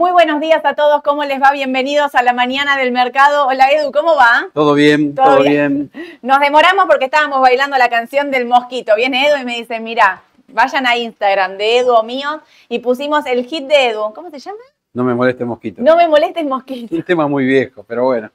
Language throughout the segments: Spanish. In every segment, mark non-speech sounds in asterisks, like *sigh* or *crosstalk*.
Muy buenos días a todos, ¿cómo les va? Bienvenidos a la mañana del mercado. Hola Edu, ¿cómo va? Todo bien, todo, bien? Nos demoramos porque estábamos bailando la canción del mosquito. Viene Edu y me dice, mira, vayan a Instagram de Edu o mío y pusimos el hit de Edu. ¿Cómo se llama? No me moleste mosquito. No me moleste el mosquito. Un tema muy viejo, pero bueno.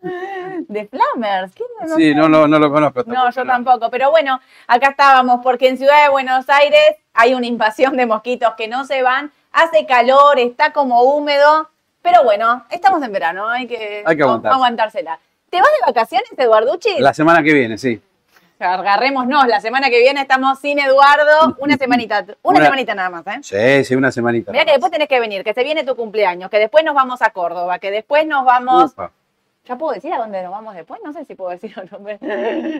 *laughs* De Flammers. ¿Qué? sí, no, no, no lo conozco. No, yo tampoco. Pero bueno, acá estábamos porque en Ciudad de Buenos Aires hay una invasión de mosquitos que no se van. Hace calor, está como húmedo. Pero bueno, estamos en verano, hay que, hay que aguantársela. ¿Te vas de vacaciones, Eduarducci? La semana que viene, sí. Agarrémonos, la semana que viene estamos sin Eduardo, una *laughs* semanita, una, semanita nada más, ¿eh? Sí, sí, una semanita. Mira que después tenés que venir, que se viene tu cumpleaños, que después nos vamos a Córdoba, que después nos vamos ¿Ya puedo decir a dónde nos vamos después? No sé si puedo decir *laughs* o no.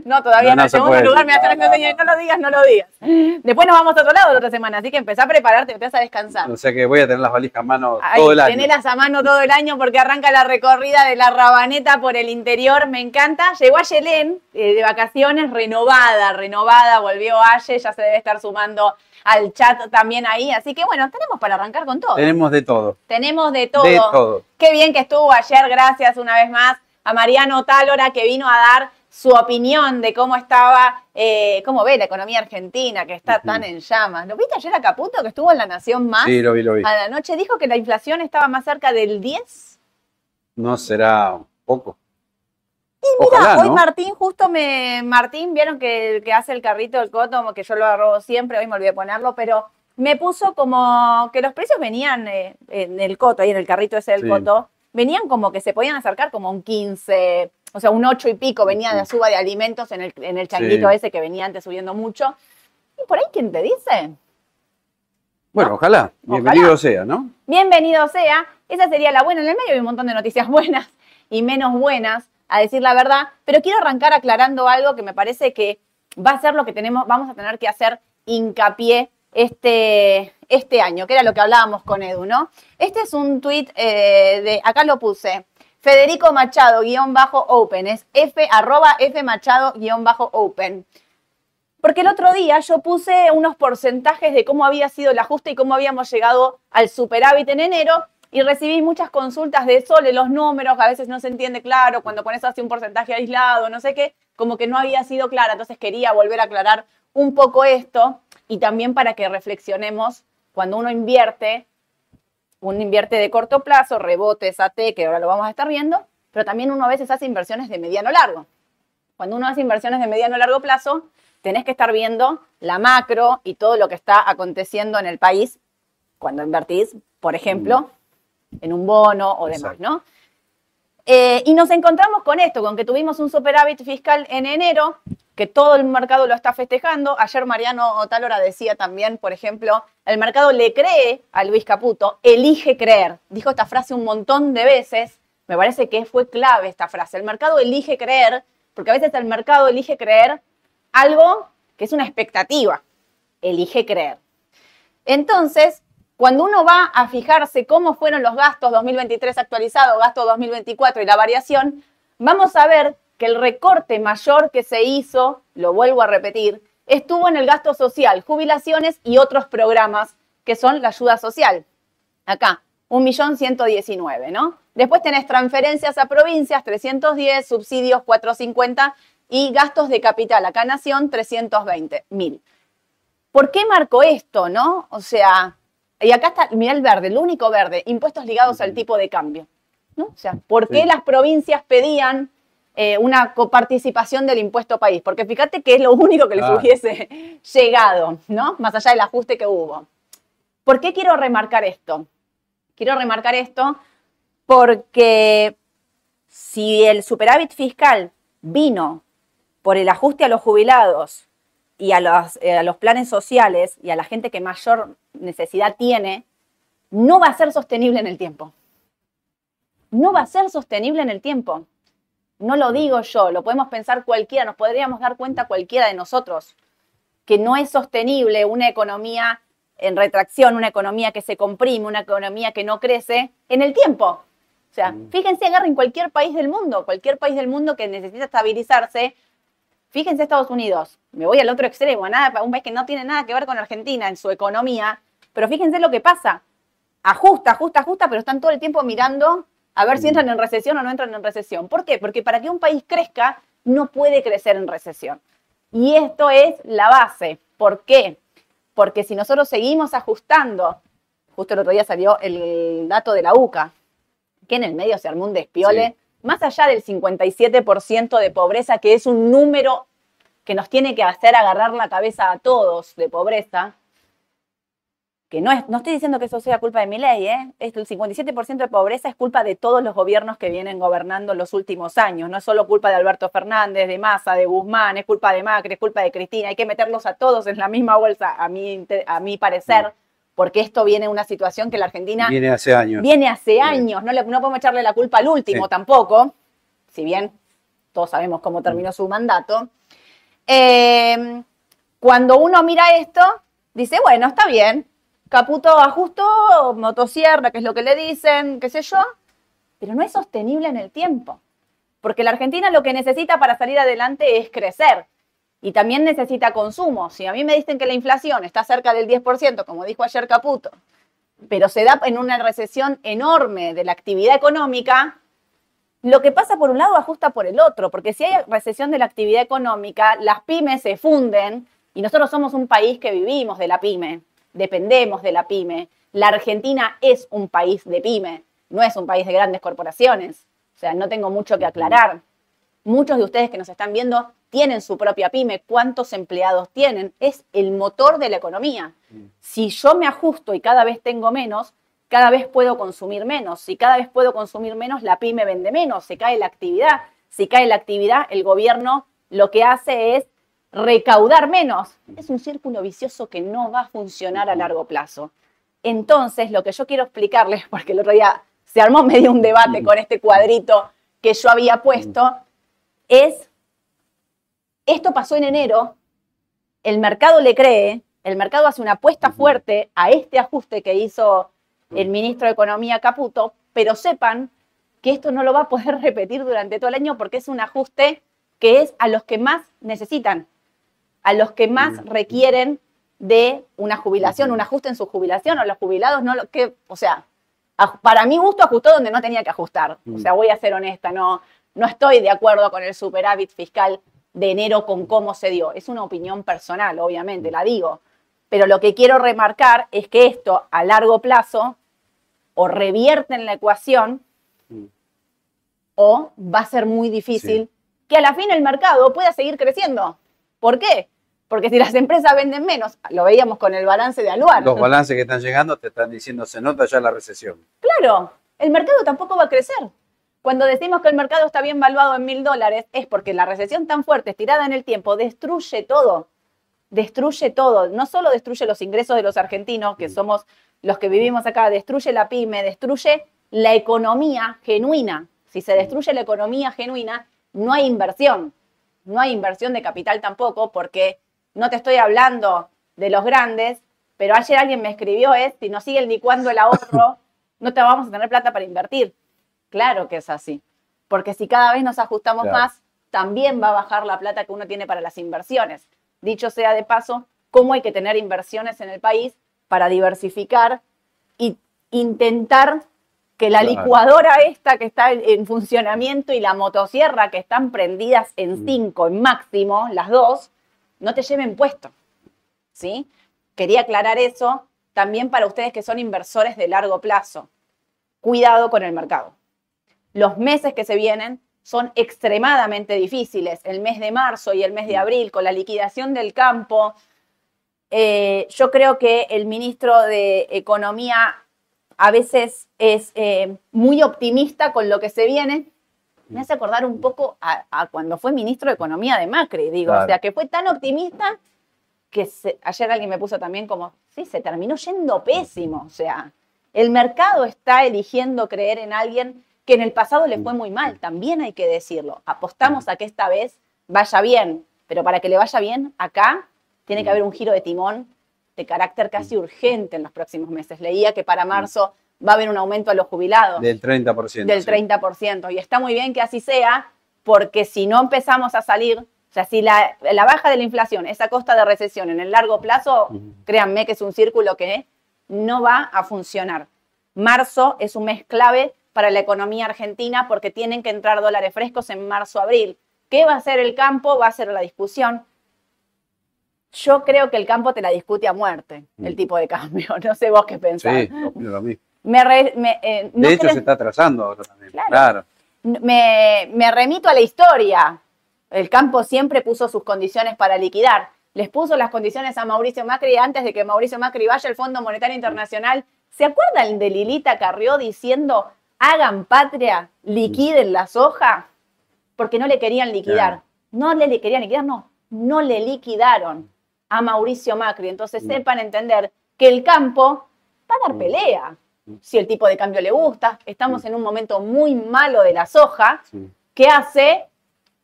No, todavía no. En segundo lugar me hacen No lo digas, no lo digas. Después nos vamos a otro lado la otra semana, así que empezá a prepararte, te vas a descansar. O sea que voy a tener las valijas a mano todo el año. Tenerlas a mano todo el año porque arranca la recorrida de la Rabaneta por el interior, me encanta. Llegó a Yelén eh, de vacaciones renovada, renovada, volvió Aye, ya se debe estar sumando al chat también ahí. Así que bueno, tenemos para arrancar con todo. Tenemos de todo. Tenemos de todo. De todo. Qué bien que estuvo ayer, gracias una vez más a Mariano Tálora que vino a dar su opinión de cómo estaba, eh, cómo ve la economía argentina, que está tan en llamas. ¿Lo viste ayer a Caputo, que estuvo en La Nación Más? Sí, lo vi, lo vi. A la noche dijo que la inflación estaba más cerca del 10. No será poco. Y mira, hoy Martín, justo me. Martín, vieron que, que hace el carrito del coto, que yo lo agarro siempre, hoy me olvidé ponerlo, pero me puso como que los precios venían eh, en el coto, ahí en el carrito ese del coto, venían como que se podían acercar como un 15, o sea, un 8 y pico venía de suba de alimentos en el, en el changuito ese que venía antes subiendo mucho. ¿Y por ahí quién te dice? Bueno, ojalá. Bienvenido sea, ¿no? Bienvenido sea. Esa sería la buena. En el medio hay un montón de noticias *laughs* buenas y menos buenas a decir la verdad, pero quiero arrancar aclarando algo que me parece que va a ser lo que tenemos, vamos a tener que hacer hincapié este, este año, que era lo que hablábamos con Edu, ¿no? Este es un tuit eh, de, acá lo puse, Federico Machado, guion bajo open, es F, arroba F Machado, guion bajo open. Porque el otro día yo puse unos porcentajes de cómo había sido el ajuste y cómo habíamos llegado al superávit en enero y recibí muchas consultas de Sole, los números, a veces no se entiende claro, cuando pones así un porcentaje aislado, no sé qué, como que no había sido clara, entonces quería volver a aclarar un poco esto y también para que reflexionemos cuando uno invierte, uno invierte de corto plazo, rebotes, AT, que ahora lo vamos a estar viendo, pero también uno a veces hace inversiones de mediano largo. Cuando uno hace inversiones de mediano largo plazo, tenés que estar viendo la macro y todo lo que está aconteciendo en el país cuando invertís, por ejemplo, en un bono o demás, ¿no? Eh, y nos encontramos con esto, con que tuvimos un superávit fiscal en enero, que todo el mercado lo está festejando. Ayer Mariano Otálora decía también, por ejemplo, el mercado le cree a Luis Caputo, elige creer. Dijo esta frase un montón de veces, me parece que fue clave esta frase. El mercado elige creer, porque a veces el mercado elige creer algo que es una expectativa, elige creer. Entonces, cuando uno va a fijarse cómo fueron los gastos 2023 actualizados, gasto 2024 y la variación, vamos a ver que el recorte mayor que se hizo, lo vuelvo a repetir, estuvo en el gasto social, jubilaciones y otros programas que son la ayuda social. Acá, 1.119.000, ¿no? Después tenés transferencias a provincias, 310, subsidios, 450 y gastos de capital. Acá Nación, 320.000. ¿Por qué marco esto, no? O sea, y acá está, mira el verde, el único verde, impuestos ligados al tipo de cambio. ¿no? O sea, ¿por qué las provincias pedían eh, una coparticipación del impuesto país? Porque fíjate que es lo único que les hubiese *laughs* llegado, ¿no? Más allá del ajuste que hubo. ¿Por qué quiero remarcar esto? Quiero remarcar esto porque si el superávit fiscal vino por el ajuste a los jubilados y a los, eh, a los planes sociales y a la gente que mayor necesidad tiene, no va a ser sostenible en el tiempo. No va a ser sostenible en el tiempo. No lo digo yo, lo podemos pensar cualquiera, nos podríamos dar cuenta cualquiera de nosotros, que no es sostenible una economía en retracción, una economía que se comprime, una economía que no crece en el tiempo. O sea, mm. fíjense, agarren cualquier país del mundo, cualquier país del mundo que necesita estabilizarse, Fíjense Estados Unidos, me voy al otro extremo, nada, un país que no tiene nada que ver con Argentina en su economía, pero fíjense lo que pasa. ajusta, ajusta, ajusta, pero están todo el tiempo mirando a ver si entran en recesión o no entran en recesión. ¿Por qué? Porque para que un país crezca, no puede crecer en recesión. Y esto es la base. ¿Por qué? Porque si nosotros seguimos ajustando, justo el otro día salió el dato de la UCA, que en el medio se armó un despiole, más allá del 57% de pobreza, que es un número que nos tiene que hacer agarrar la cabeza a todos de pobreza, que no, es, no estoy diciendo que eso sea culpa de mi ley, ¿eh? el 57% de pobreza es culpa de todos los gobiernos que vienen gobernando los últimos años, no es solo culpa de Alberto Fernández, de Massa, de Guzmán, es culpa de Macri, es culpa de Cristina, hay que meterlos a todos en la misma bolsa, a mi, a mi parecer, porque esto viene de una situación que la Argentina... Viene hace años. Viene hace años, no, le, no podemos echarle la culpa al último tampoco, si bien todos sabemos cómo terminó su mandato. Eh, cuando uno mira esto, dice, bueno, está bien, Caputo ajustó, motosierra, que es lo que le dicen, qué sé yo, pero no es sostenible en el tiempo. Porque la Argentina lo que necesita para salir adelante es crecer y también necesita consumo. Si a mí me dicen que la inflación está cerca del 10%, como dijo ayer Caputo, pero se da en una recesión enorme de la actividad económica, lo que pasa por un lado ajusta por el otro, porque si hay recesión de la actividad económica, las pymes se funden y nosotros somos un país que vivimos de la pyme dependemos de la pyme. La Argentina es un país de pyme, no es un país de grandes corporaciones. O sea, no tengo mucho que aclarar. Muchos de ustedes que nos están viendo tienen su propia pyme. ¿Cuántos empleados tienen? Es el motor de la economía. Si yo me ajusto y cada vez tengo menos, cada vez puedo consumir menos. Si cada vez puedo consumir menos, la pyme vende menos, se cae la actividad. Si cae la actividad, el gobierno lo que hace es recaudar menos. Es un círculo vicioso que no va a funcionar a largo plazo. Entonces, lo que yo quiero explicarles, *laughs* porque el otro día se armó medio un debate con este cuadrito que yo había puesto, es, esto pasó en enero, el mercado le cree, el mercado hace una apuesta fuerte a este ajuste que hizo el ministro de Economía Caputo, pero sepan que esto no lo va a poder *laughs* repetir durante todo el año porque es un ajuste que es a los que más necesitan a los que más requieren de una jubilación, un ajuste en su jubilación, o los jubilados no lo que, o sea, para mi gusto ajustó donde no tenía que ajustar. O sea, voy a ser honesta, no, no estoy de acuerdo con el superávit fiscal de enero con cómo se dio. Es una opinión personal, obviamente, la digo. Pero lo que quiero remarcar es que esto a largo plazo o revierte en la ecuación o va a ser muy difícil que a la fin el mercado pueda seguir creciendo. ¿Por qué? Porque si las empresas venden menos, lo veíamos con el balance de anual. Los balances que están llegando te están diciendo se nota ya la recesión. Claro, el mercado tampoco va a crecer. Cuando decimos que el mercado está bien valuado en mil dólares, es porque la recesión tan fuerte, estirada en el tiempo, destruye todo. Destruye todo. No solo destruye los ingresos de los argentinos, que mm. somos los que vivimos acá, destruye la pyme, destruye la economía genuina. Si se destruye la economía genuina, no hay inversión. No hay inversión de capital tampoco, porque no te estoy hablando de los grandes, pero ayer alguien me escribió es, si no sigue el ni cuándo el ahorro, *laughs* no te vamos a tener plata para invertir. Claro que es así, porque si cada vez nos ajustamos más, también va a bajar la plata que uno tiene para las inversiones. Dicho sea de paso, cómo hay que tener inversiones en el país para diversificar y intentar que la licuadora esta que está en funcionamiento y la motosierra que están prendidas en mm. cinco, en máximo, las dos, no te lleven puesto. ¿Sí? Quería aclarar eso también para ustedes que son inversores de largo plazo. Cuidado con el mercado. Los meses que se vienen son extremadamente difíciles. El mes de marzo y el mes de abril, con la liquidación del campo. Eh, yo creo que el ministro de Economía a veces es eh, muy optimista con lo que se viene, me hace acordar un poco a, cuando fue ministro de Economía de Macri, digo, o sea, que fue tan optimista que ayer alguien me puso también como, sí, se terminó yendo pésimo, o sea, el mercado está eligiendo creer en alguien que en el pasado le fue muy mal, también hay que decirlo, apostamos a que esta vez vaya bien, pero para que le vaya bien, acá tiene que haber un giro de timón de carácter casi urgente en los próximos meses. Leía que para marzo va a haber un aumento a los jubilados. Del 30%. Del 30%. Y está muy bien que así sea, porque si no empezamos a salir, o sea, si la, baja de la inflación es a costa de recesión en el largo plazo, créanme que es un círculo que no va a funcionar. marzo es un mes clave para la economía argentina porque tienen que entrar dólares frescos en marzo-abril. ¿Qué va a hacer el campo? Va a ser la discusión. Yo creo que el campo te la discute a muerte, el Mm. tipo de cambio. *laughs* No sé vos qué pensás. Sí, opino lo mismo. Me re- me, eh, no De hecho, se está atrasando ahora también. Claro. Claro. me, me remito a la historia. El campo siempre puso sus condiciones para liquidar. Les puso las condiciones a Mauricio Macri antes de que Mauricio Macri vaya al Fondo Monetario Internacional. ¿Se acuerdan de Lilita Carrió diciendo, hagan patria, liquiden la soja? Porque no le querían liquidar. No le, le querían liquidar, no. No le liquidaron a Mauricio Macri. Entonces sepan entender que el campo va a dar pelea. Si el tipo de cambio le gusta, estamos en un momento muy malo de la soja, ¿qué hace?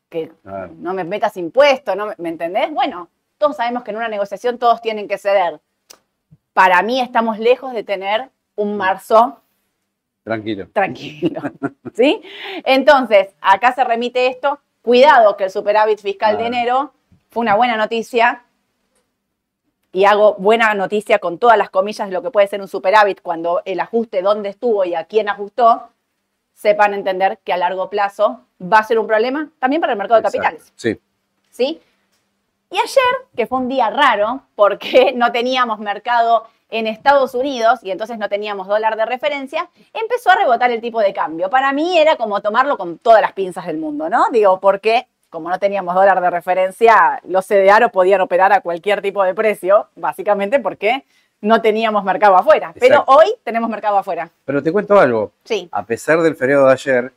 Que no me metas impuestos, ¿no? me- ¿me entendés? Bueno, todos sabemos que en una negociación todos tienen que ceder. Para mí estamos lejos de tener un marzo Tranquilo. tranquilo, *laughs* ¿sí? Entonces, acá se remite esto, cuidado que el superávit fiscal de enero fue una buena noticia, y hago buena noticia con todas las comillas de lo que puede ser un superávit cuando el ajuste dónde estuvo y a quién ajustó, sepan entender que a largo plazo va a ser un problema también para el mercado de capitales. Sí. ¿sí? Y ayer, que fue un día raro, porque *laughs* no teníamos mercado en Estados Unidos y entonces no teníamos dólar de referencia, empezó a rebotar el tipo de cambio. Para mí era como tomarlo con todas las pinzas del mundo, ¿no? Digo, porque como no teníamos dólar de referencia, los CDR podían operar a cualquier tipo de precio, básicamente porque no teníamos mercado afuera. Pero hoy tenemos mercado afuera. Pero te cuento algo. Sí. A pesar del feriado de ayer,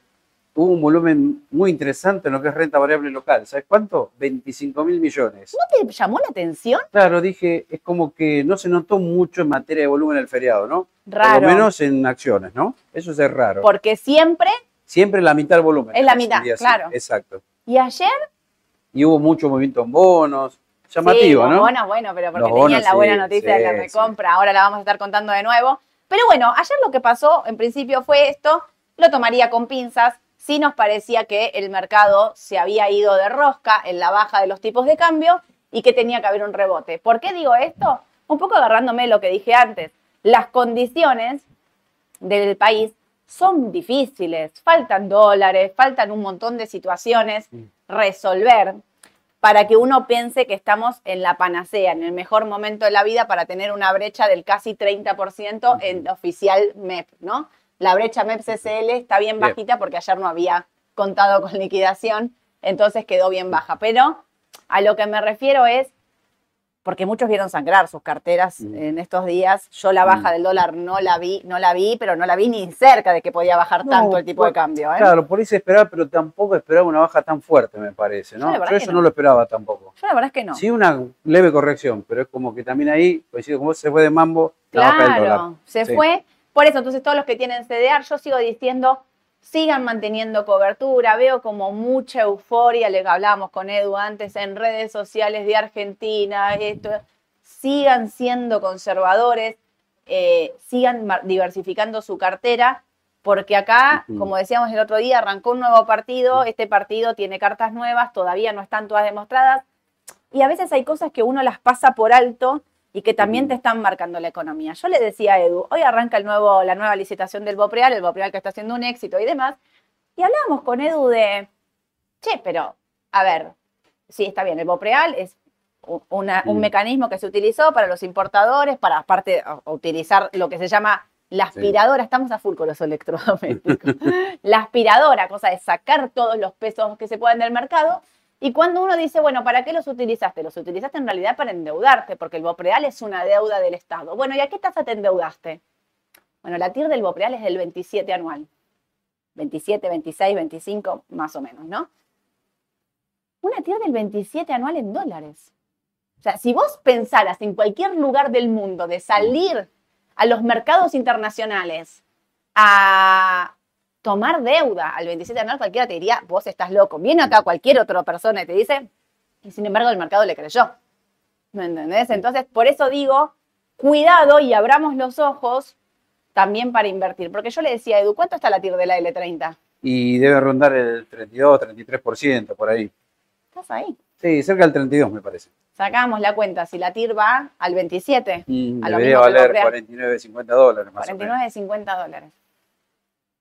hubo un volumen muy interesante en lo que es renta variable local. ¿Sabes cuánto? 25 mil millones. ¿No te llamó la atención? Claro, dije, es como que no se notó mucho en materia de volumen el feriado, ¿no? Raro. Por lo menos en acciones, ¿no? Eso es raro. Porque siempre, Siempre la mitad del volumen. Es la mitad, sí. claro. Exacto. y ayer Y hubo mucho movimiento en bonos. Llamativo, sí, los ¿no? bonos, bueno, pero porque tenían la buena sí, noticia de la sí, recompra, ahora la vamos a estar contando de nuevo. Pero bueno, ayer lo que pasó en principio fue esto, lo tomaría con pinzas, sí nos parecía que el mercado se había ido de rosca en la baja de los tipos de cambio y que tenía que haber un rebote. ¿Por qué digo esto? Un poco agarrándome lo que dije antes. Las condiciones del país son difíciles, faltan dólares, faltan un montón de situaciones resolver para que uno piense que estamos en la panacea, en el mejor momento de la vida para tener una brecha del casi 30% en oficial MEP, ¿no? La brecha MEP CCL está bien Bien. bajita porque ayer no había contado con liquidación, entonces quedó bien baja. Pero a lo que me refiero es, porque muchos vieron sangrar sus carteras Mm. en estos días, yo la baja Mm. del dólar no la vi, no la vi, pero no la vi ni cerca de que podía bajar No, tanto el tipo de cambio. ¿eh? Claro, por se esperaba, pero tampoco esperaba una baja tan fuerte, me parece, ¿no? Yo eso no. no lo esperaba tampoco. Yo la verdad es que no. Sí, una leve corrección, pero es como que también ahí, coincido con vos, se fue de mambo la baja del dólar. Claro, se Sí. fue. Por eso, entonces todos los que tienen CDR, yo sigo diciendo, sigan manteniendo cobertura. Veo como mucha euforia, le hablábamos con Edu antes en redes sociales de Argentina, esto. Sigan siendo conservadores, eh, sigan diversificando su cartera, porque acá, como decíamos el otro día, arrancó un nuevo partido, este partido tiene cartas nuevas, todavía no están todas demostradas, y a veces hay cosas que uno las pasa por alto y que también te están marcando la economía. Yo le decía a Edu, hoy arranca el nuevo, la nueva licitación del Bopreal, el Bopreal que está haciendo un éxito y demás, y hablábamos con Edu de, che, pero, a ver, sí, está bien, el Bopreal es una- un Mm. mecanismo que se utilizó para los importadores, para aparte utilizar lo que se llama la aspiradora, estamos a full con los electrodomésticos, *laughs* la aspiradora, cosa de sacar todos los pesos que se puedan del mercado, y cuando uno dice, bueno, ¿para qué los utilizaste? Los utilizaste en realidad para endeudarte, porque el Bopreal es una deuda del Estado. Bueno, ¿y a qué tasa te endeudaste? Bueno, la TIR del Bopreal es del 27 anual. 27, 26, 25, más o menos, ¿no? Una TIR del 27 anual en dólares. O sea, si vos pensaras en cualquier lugar del mundo de salir a los mercados internacionales a tomar deuda al 27 anual, cualquiera te diría, vos estás loco. Viene acá cualquier otra persona y te dice, y sin embargo el mercado le creyó. ¿Me entendés? Entonces, por eso digo, cuidado y abramos los ojos también para invertir. Porque yo le decía a Edu, ¿cuánto está la TIR de la L30? Y debe rondar el 32, 33%, por ahí. Estás ahí. Sí, cerca del 32 me parece. Sacamos la cuenta, si la TIR va al 27, Mm, A lo debería mismo valer vos 49,50 dólares más o menos. 49,50 dólares.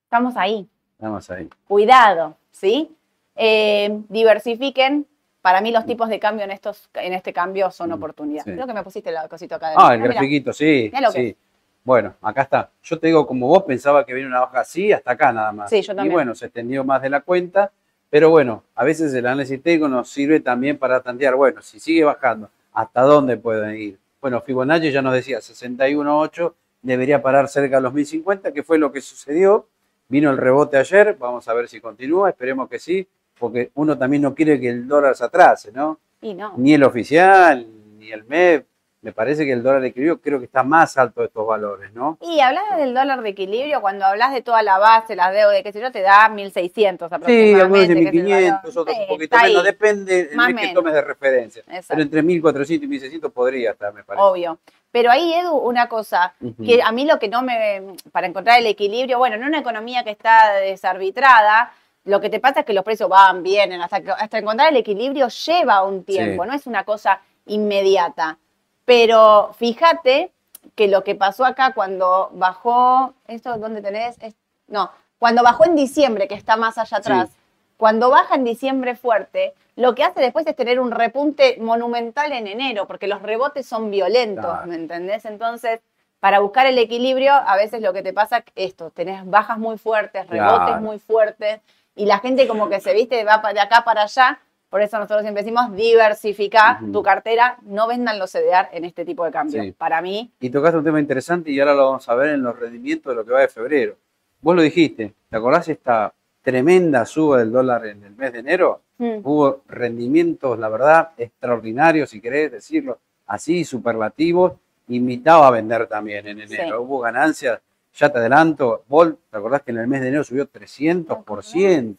Estamos ahí. Estamos ahí. Cuidado, ¿sí? Eh, diversifiquen. Para mí los tipos de cambio en estos en este cambio son Mm, oportunidades. sí. Creo que me pusiste el cosito acá. Ah, el Mirá, grafiquito, sí. Que sí. Bueno, acá está. Yo te digo, como vos pensaba que viene una baja así, hasta acá nada más. Sí, yo Y también. bueno, se extendió más de la cuenta, pero bueno, a veces el análisis técnico nos sirve también para tantear, bueno, si sigue bajando, ¿hasta dónde pueden ir? Bueno, Fibonacci ya nos decía, 61.8 debería parar cerca de los 1050, que fue lo que sucedió. Vino el rebote ayer, vamos a ver si continúa, esperemos que sí, porque uno también no quiere que el dólar se atrase, ¿no? Y no. ni el oficial, ni el MEP. Me parece que el dólar equilibrio creo que está más alto de estos valores, ¿no? Y hablas del dólar de equilibrio cuando hablas de toda la base, las deudas, qué sé yo, te da 1.600 Sí, aproximadamente. algunos de que es el 1500, valor. otros Sí, un poquito menos, ahí, depende el Más mes que menos. tomes de referencia. Exacto. Pero entre 1400 y 1600 podría estar, me parece. Obvio. Pero ahí, Edu, una cosa, que a mí lo que no me, para encontrar el equilibrio, bueno, en una economía que está desarbitrada, lo que te pasa es que los precios van, vienen, hasta, que- hasta encontrar el equilibrio lleva un tiempo, Sí. no es una cosa inmediata. Pero fíjate que lo que pasó acá cuando bajó, ¿esto dónde tenés? Es- no, cuando bajó en diciembre, que está más allá atrás, Sí. cuando baja en diciembre fuerte, lo que hace después es tener un repunte monumental en enero, porque los rebotes son violentos, Claro. ¿me entendés? Entonces, para buscar el equilibrio, a veces lo que te pasa es esto, tenés bajas muy fuertes, rebotes Claro. muy fuertes, y la gente como que se viste, va de acá para allá, por eso nosotros siempre decimos, diversificar tu cartera, no vendan los CDR en este tipo de cambio. Sí. Para mí, Y tocaste un tema interesante y ahora lo vamos a ver en los rendimientos de lo que va de febrero. Vos lo dijiste, ¿te acordás esta tremenda suba del dólar en el mes de enero? mm, Hubo rendimientos, la verdad, extraordinarios, si querés decirlo así, superlativos. Invitaba a vender también en enero. Sí. Hubo ganancias, ya te adelanto. Vol, ¿te acordás que en el mes de enero subió 300%? sí, es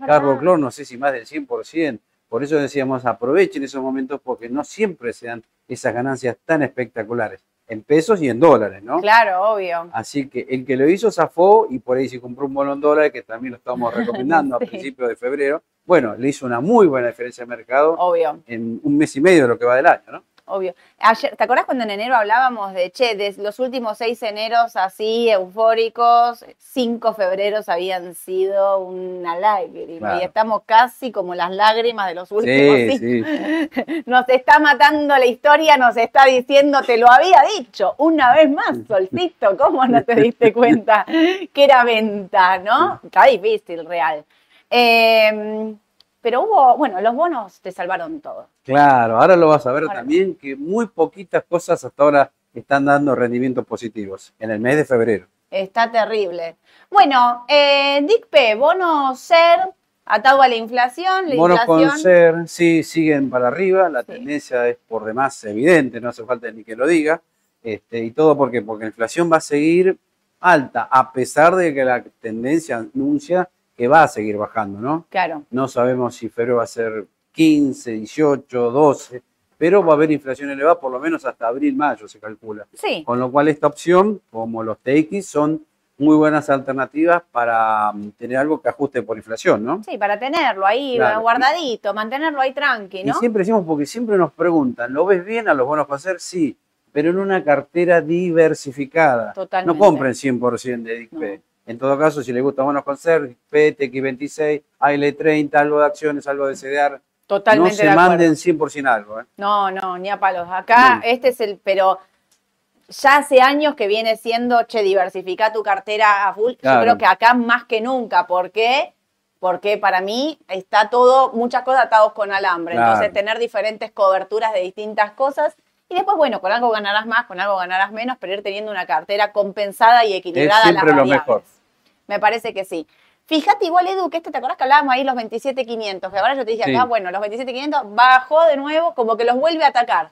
verdad. Carbo Clor, no sé si más del 100%. Por eso decíamos, aprovechen esos momentos porque no siempre se dan esas ganancias tan espectaculares, en pesos y en dólares, ¿no? Claro, obvio. Así que el que lo hizo zafó y por ahí se compró un bono en dólares, que también lo estamos recomendando *laughs* Sí. a principios de febrero. Bueno, le hizo una muy buena diferencia de mercado Obvio. en un mes y medio de lo que va del año, ¿no? Obvio. Ayer, ¿Te acordás cuando en enero hablábamos de, che, de los últimos seis eneros así eufóricos, cinco febreros habían sido una lágrima Claro. y estamos casi como las lágrimas de los últimos Sí, cinco. sí. *laughs* Nos está matando la historia, nos está diciendo, te lo había dicho, una vez más, Solcito, ¿cómo no te diste *laughs* cuenta que era venta, no? Está difícil, real. Eh, pero hubo, bueno, los bonos te salvaron todo. Claro, ahora lo vas a ver Ahora. también que muy poquitas cosas hasta ahora están dando rendimientos positivos en el mes de febrero. Está terrible. Bueno, eh, DICP, bono SER, atado a la inflación, la Bonos con inflación. ser, sí, siguen para arriba, la Sí. tendencia es por demás evidente, no hace falta ni que lo diga, este, y todo porque, porque la inflación va a seguir alta, a pesar de que la tendencia anuncia que va a seguir bajando, ¿no? Claro, No sabemos si febrero va a ser 15, 18, 12, pero va a haber inflación elevada por lo menos hasta abril, mayo se calcula. sí, Con lo cual esta opción, como los TX, son muy buenas alternativas para mm, tener algo que ajuste por inflación, ¿no? sí, para tenerlo ahí Claro. guardadito, mantenerlo ahí tranqui, Y ¿no? siempre decimos, porque siempre nos preguntan, ¿lo ves bien a los bonos hacer? Sí, pero en una cartera diversificada. Totalmente. No compren 100% de DICP. No. En todo caso, si les gusta bonos ser, DICP, TX26, AL30, algo de acciones, algo de CDR, Totalmente no se de manden 100% algo. ¿eh? No, no, ni a palos. Acá, No. este es el, pero ya hace años que viene siendo, che, diversifica tu cartera a full. Claro. Yo creo que acá más que nunca. ¿Por qué? Porque para mí está todo, muchas cosas atados con alambre. Claro. Entonces, tener diferentes coberturas de distintas cosas. Y después, bueno, con algo ganarás más, con algo ganarás menos, pero ir teniendo una cartera compensada y equilibrada. Es a las siempre lo mejor. Me parece que sí. Fíjate igual, Edu, que este, ¿te acordás que hablábamos ahí los 27.500? Que ahora yo te dije Sí. acá, bueno, los 27.500 bajó de nuevo, como que los vuelve a atacar.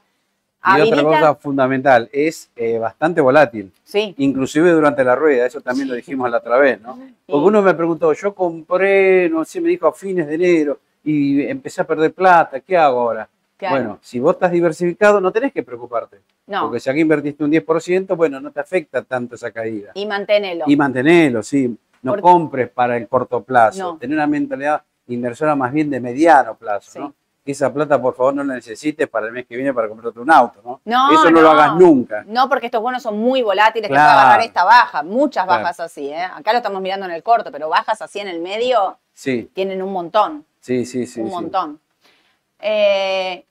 Y otra cosa fundamental, es eh, bastante volátil, Sí, inclusive durante la rueda, eso también lo dijimos la otra vez, ¿no? Sí. Porque uno me preguntó, yo compré, no sé, me dijo a fines de enero y empecé a perder plata, ¿qué hago ahora? Claro. Bueno, si vos estás diversificado, no tenés que preocuparte. no. Porque si aquí invertiste un 10%, bueno, no te afecta tanto esa caída. Y manténelo. Y mantenelo, sí. No Porque- compres para el corto plazo. No. Tener una mentalidad inversora más bien de mediano plazo, Sí. ¿no? que esa plata por favor no la necesites para el mes que viene para comprarte un auto, ¿no? No, Eso no, no. lo hagas nunca. No, porque estos bonos son muy volátiles, que Claro. puede agarrar esta baja, muchas Claro. bajas así, ¿eh? Acá lo estamos mirando en el corto, pero bajas así en el medio Sí, tienen un montón, sí, sí, sí. un sí. montón. Eh,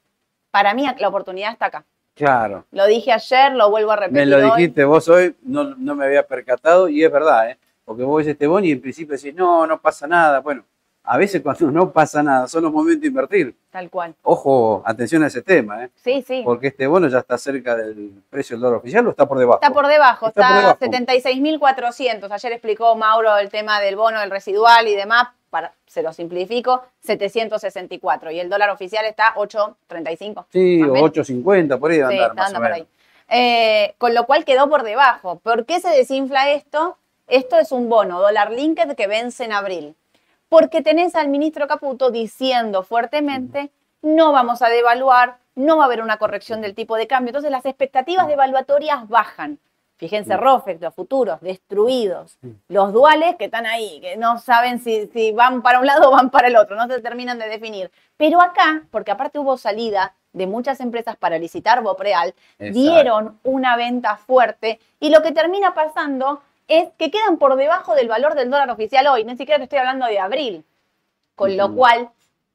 para mí la oportunidad está acá. Claro. Lo dije ayer, lo vuelvo a repetir Me lo hoy. dijiste vos hoy, no, no me había percatado y es verdad, ¿eh? Porque vos ves este bono y en principio decís, no, no pasa nada. Bueno, a veces cuando *laughs* no pasa nada, son los momentos de invertir. Tal cual. Ojo, atención a ese tema, ¿eh? Sí, sí. Porque este bono ya está cerca del precio del dólar oficial o está por debajo. Está por debajo, Está está, debajo. 76.400. Ayer explicó Mauro el tema del bono, del residual y demás. Para, se lo simplifico, 764. Y el dólar oficial está 8.35. Sí, o o menos. 8.50, por ahí Sí, andar está más o por ahí. Eh, con lo cual quedó por debajo. ¿Por qué se desinfla esto? Esto es un bono dólar linked que vence en abril. Porque tenés al ministro Caputo diciendo fuertemente, no vamos a devaluar, no va a haber una corrección del tipo de cambio. Entonces las expectativas devaluatorias bajan. Fíjense, ROFEX, los futuros, destruidos. Los duales que están ahí, que no saben si, si van para un lado o van para el otro, no se terminan de definir. Pero acá, porque aparte hubo salida de muchas empresas para licitar Bopreal, Exacto. dieron una venta fuerte y lo que termina pasando es que quedan por debajo del valor del dólar oficial hoy, ni siquiera te estoy hablando de abril. Con lo cual,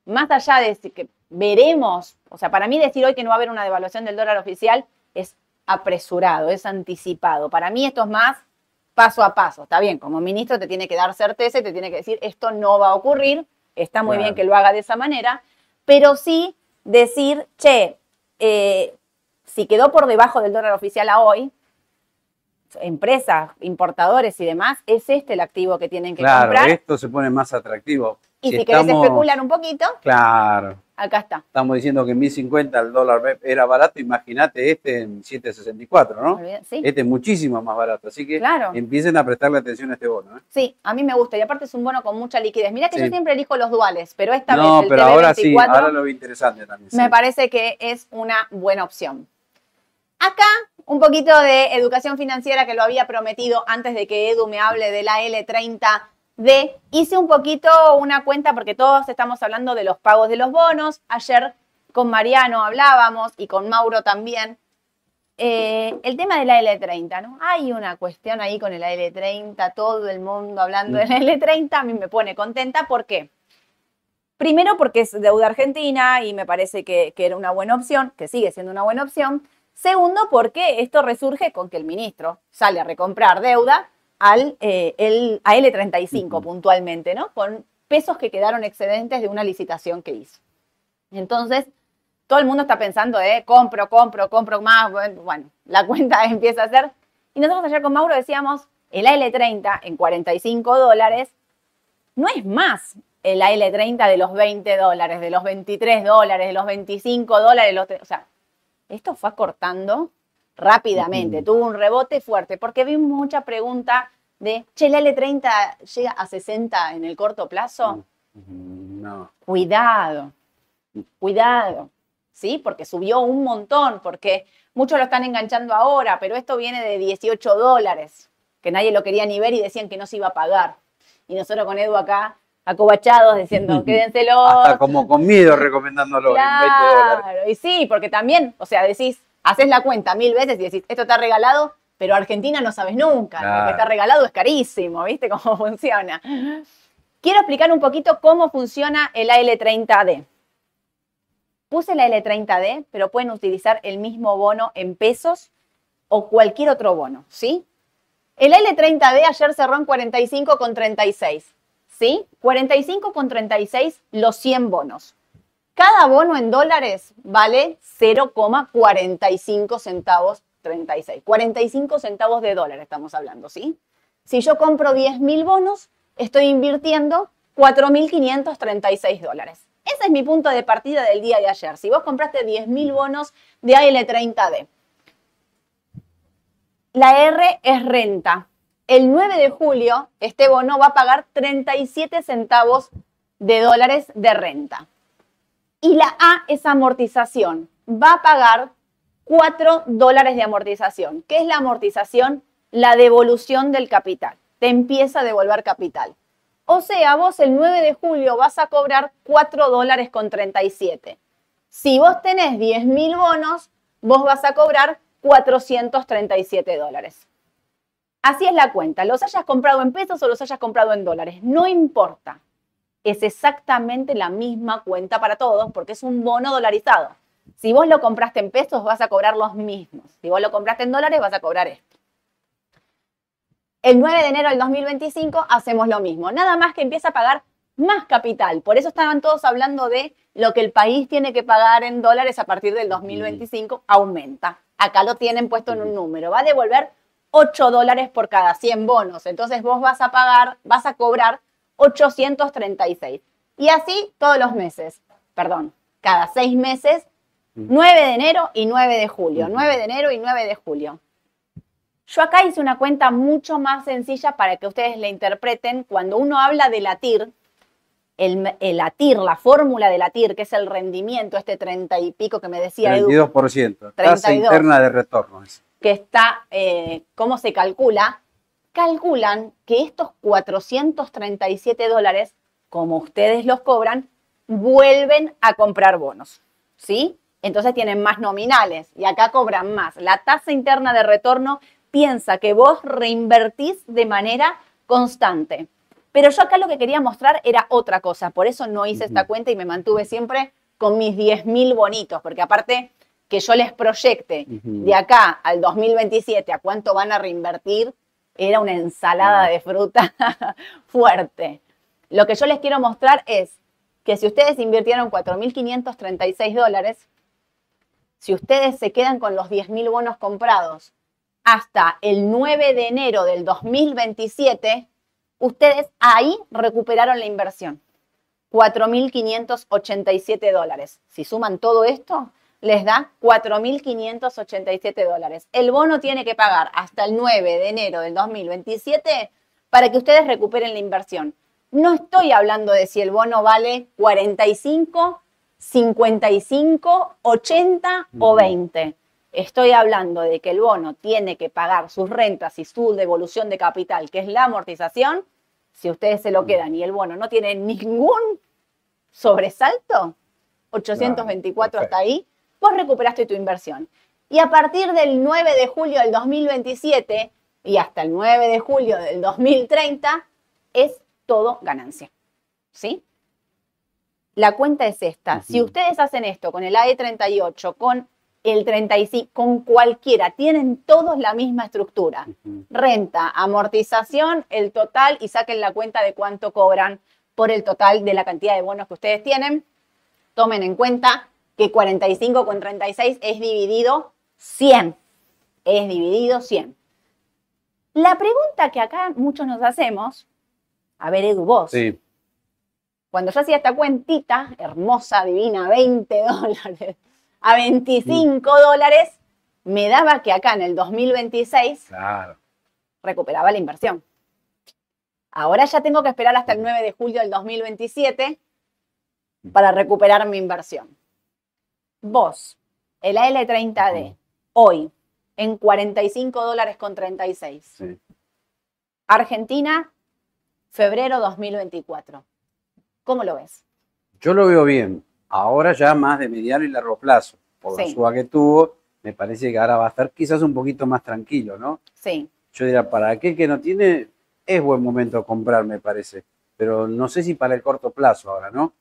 más allá de que veremos, o sea, para mí decir hoy que no va a haber una devaluación del dólar oficial es apresurado, es anticipado. Para mí esto es más paso a paso. Está bien, como ministro te tiene que dar certeza y te tiene que decir esto no va a ocurrir, está muy Claro. bien que lo haga de esa manera, pero sí decir, che, eh, si quedó por debajo del dólar oficial a hoy, empresas, importadores y demás, es este el activo que tienen que Claro, comprar. esto se pone más atractivo. y si, querés estamos- especular un poquito, Claro, acá está. estamos diciendo que en 1050 el dólar era barato, imagínate este en 764, ¿no? Sí, Este es muchísimo más barato, así que Claro. empiecen a prestarle atención a este bono. ¿eh? sí, a mí me gusta. Y aparte es un bono con mucha liquidez. Mirá que Sí. yo siempre elijo los duales, pero esta No, vez el pero ahora sí, TV24 ahora lo interesante también. sí. me parece que es una buena opción. Acá, un poquito de educación financiera que lo había prometido antes de que Edu me hable de la L30D. Hice un poquito una cuenta porque todos estamos hablando de los pagos de los bonos. Ayer con Mariano hablábamos y con Mauro también. Eh, el tema de la L30, ¿no? Hay una cuestión ahí con el L30, todo el mundo hablando de la L30, a mí me pone contenta. ¿Por qué? Primero porque es deuda argentina y me parece que, que era una buena opción, que sigue siendo una buena opción. Segundo, porque esto resurge con que el ministro sale a recomprar deuda al eh, el, a L35 Ujú. puntualmente, ¿no? Con pesos que quedaron excedentes de una licitación que hizo. Entonces, todo el mundo está pensando, eh, compro, compro, compro más. Bueno, la *laughs* cuenta empieza a ser. Y nosotros ayer con Mauro decíamos, el AL30 en 45 dólares no es más el AL30 de los 20 dólares, de los 23 dólares, de los 25 dólares. Los, o sea, esto fue acortando rápidamente, tuvo un rebote fuerte, porque vi mucha pregunta de, che, el AL30 llega a 60 en el corto plazo. Mm, No. Cuidado, cuidado, ¿sí? Porque subió un montón, porque muchos lo están enganchando ahora, pero esto viene de 18 dólares, que nadie lo quería ni ver y decían que no se iba a pagar. Y nosotros con Edu acá, acobachados, diciendo, *laughs* quédenselo. Hasta como con miedo recomendándolo en 20 dólares. Claro, y sí, porque también, o sea, decís, haces la cuenta mil veces y decís, esto está regalado, pero Argentina no sabes nunca. Lo que está regalado es carísimo, ¿viste *laughs* cómo funciona? Quiero explicar un poquito cómo funciona el AL30D. Puse la L30D, pero pueden utilizar el mismo bono en pesos o cualquier otro bono, ¿sí? El L30D ayer cerró en 45,36, ¿sí? 45,36 los 100 bonos. Cada bono en dólares vale 0,45 centavos 36. 45 centavos de dólar estamos hablando, ¿sí? Si yo compro 10.000 bonos, estoy invirtiendo 4.536 dólares. Ese es mi punto de partida del día de ayer. Si vos compraste 10.000 bonos de AL30D, la R es renta. El 9 de julio, este bono va a pagar 37 centavos de dólares de renta. Y la A es amortización. Va a pagar 4 dólares de amortización. ¿Qué es la amortización? La devolución del capital. Te empieza a devolver capital. O sea, vos el 9 de julio vas a cobrar 4 dólares con 37. Si vos tenés 10.000 bonos, vos vas a cobrar 437 dólares. Así es la cuenta, los hayas comprado en pesos o los hayas comprado en dólares, no importa. Es exactamente la misma cuenta para todos porque es un bono dolarizado. Si vos lo compraste en pesos, vas a cobrar los mismos. Si vos lo compraste en dólares, vas a cobrar esto. El 9 de enero del 2025 hacemos lo mismo, nada más que empieza a pagar más capital. Por eso estaban todos hablando de lo que el país tiene que pagar en dólares a partir del 2025, aumenta. Acá lo tienen puesto en un número. Va a devolver 8 dólares por cada 100 bonos. Entonces vos vas a pagar, vas a cobrar 836. Y así todos los meses, perdón, cada seis meses, 9 de enero y 9 de julio, 9 de enero y 9 de julio. Yo acá hice una cuenta mucho más sencilla para que ustedes la interpreten. Cuando uno habla de la TIR, el, el ATIR, la fórmula de la TIR, que es el rendimiento, este 30 y pico que me decía 32%, tasa interna de retorno. Que está, eh, ¿cómo se calcula? Calculan que estos 437 dólares, como ustedes los cobran, vuelven a comprar bonos, ¿sí? Entonces tienen más nominales y acá cobran más. La tasa interna de retorno piensa que vos reinvertís de manera constante. Pero yo acá lo que quería mostrar era otra cosa, por eso no hice esta cuenta y me mantuve siempre con mis 10.000 bonitos, porque aparte que yo les proyecte de acá al 2027 a cuánto van a reinvertir, era una ensalada de fruta *laughs* fuerte. Lo que yo les quiero mostrar es que si ustedes invirtieron 4.536 dólares, si ustedes se quedan con los 10.000 bonos comprados hasta el 9 de enero del 2027, ustedes ahí recuperaron la inversión. 4.587 dólares. Si suman todo esto, les da 4.587 dólares. El bono tiene que pagar hasta el 9 de enero del 2027 para que ustedes recuperen la inversión. No estoy hablando de si el bono vale 45, 55, 80 o 20. Estoy hablando de que el bono tiene que pagar sus rentas y su devolución de capital, que es la amortización, si ustedes se lo quedan y el bono no tiene ningún sobresalto, 824 hasta ahí, vos recuperaste tu inversión. Y a partir del 9 de julio del 2027 y hasta el 9 de julio del 2030 es todo ganancia. ¿Sí? La cuenta es esta. Si ustedes hacen esto con el AE38, con el 35, con cualquiera, tienen todos la misma estructura. Renta, amortización, el total y saquen la cuenta de cuánto cobran por el total de la cantidad de bonos que ustedes tienen. Tomen en cuenta que 45 con 36 es dividido 100. Es dividido 100. La pregunta que acá muchos nos hacemos, a ver Edu, vos. Sí. Cuando yo hacía esta cuentita, hermosa, divina, 20 *laughs* dólares, a 25 dólares, me daba que acá en el 2026 recuperaba la inversión. Ahora ya tengo que esperar hasta el 9 de julio del 2027 para recuperar mi inversión. Vos, el AL30D, hoy, en 45 dólares con 36. Argentina, febrero 2024. ¿Cómo lo ves? Yo lo veo bien. Ahora ya más de mediano y largo plazo. Por la suba que tuvo, me parece que ahora va a estar quizás un poquito más tranquilo, ¿no? Sí. Yo diría, para aquel que no tiene, es buen momento comprar, me parece. Pero no sé si para el corto plazo ahora, ¿no?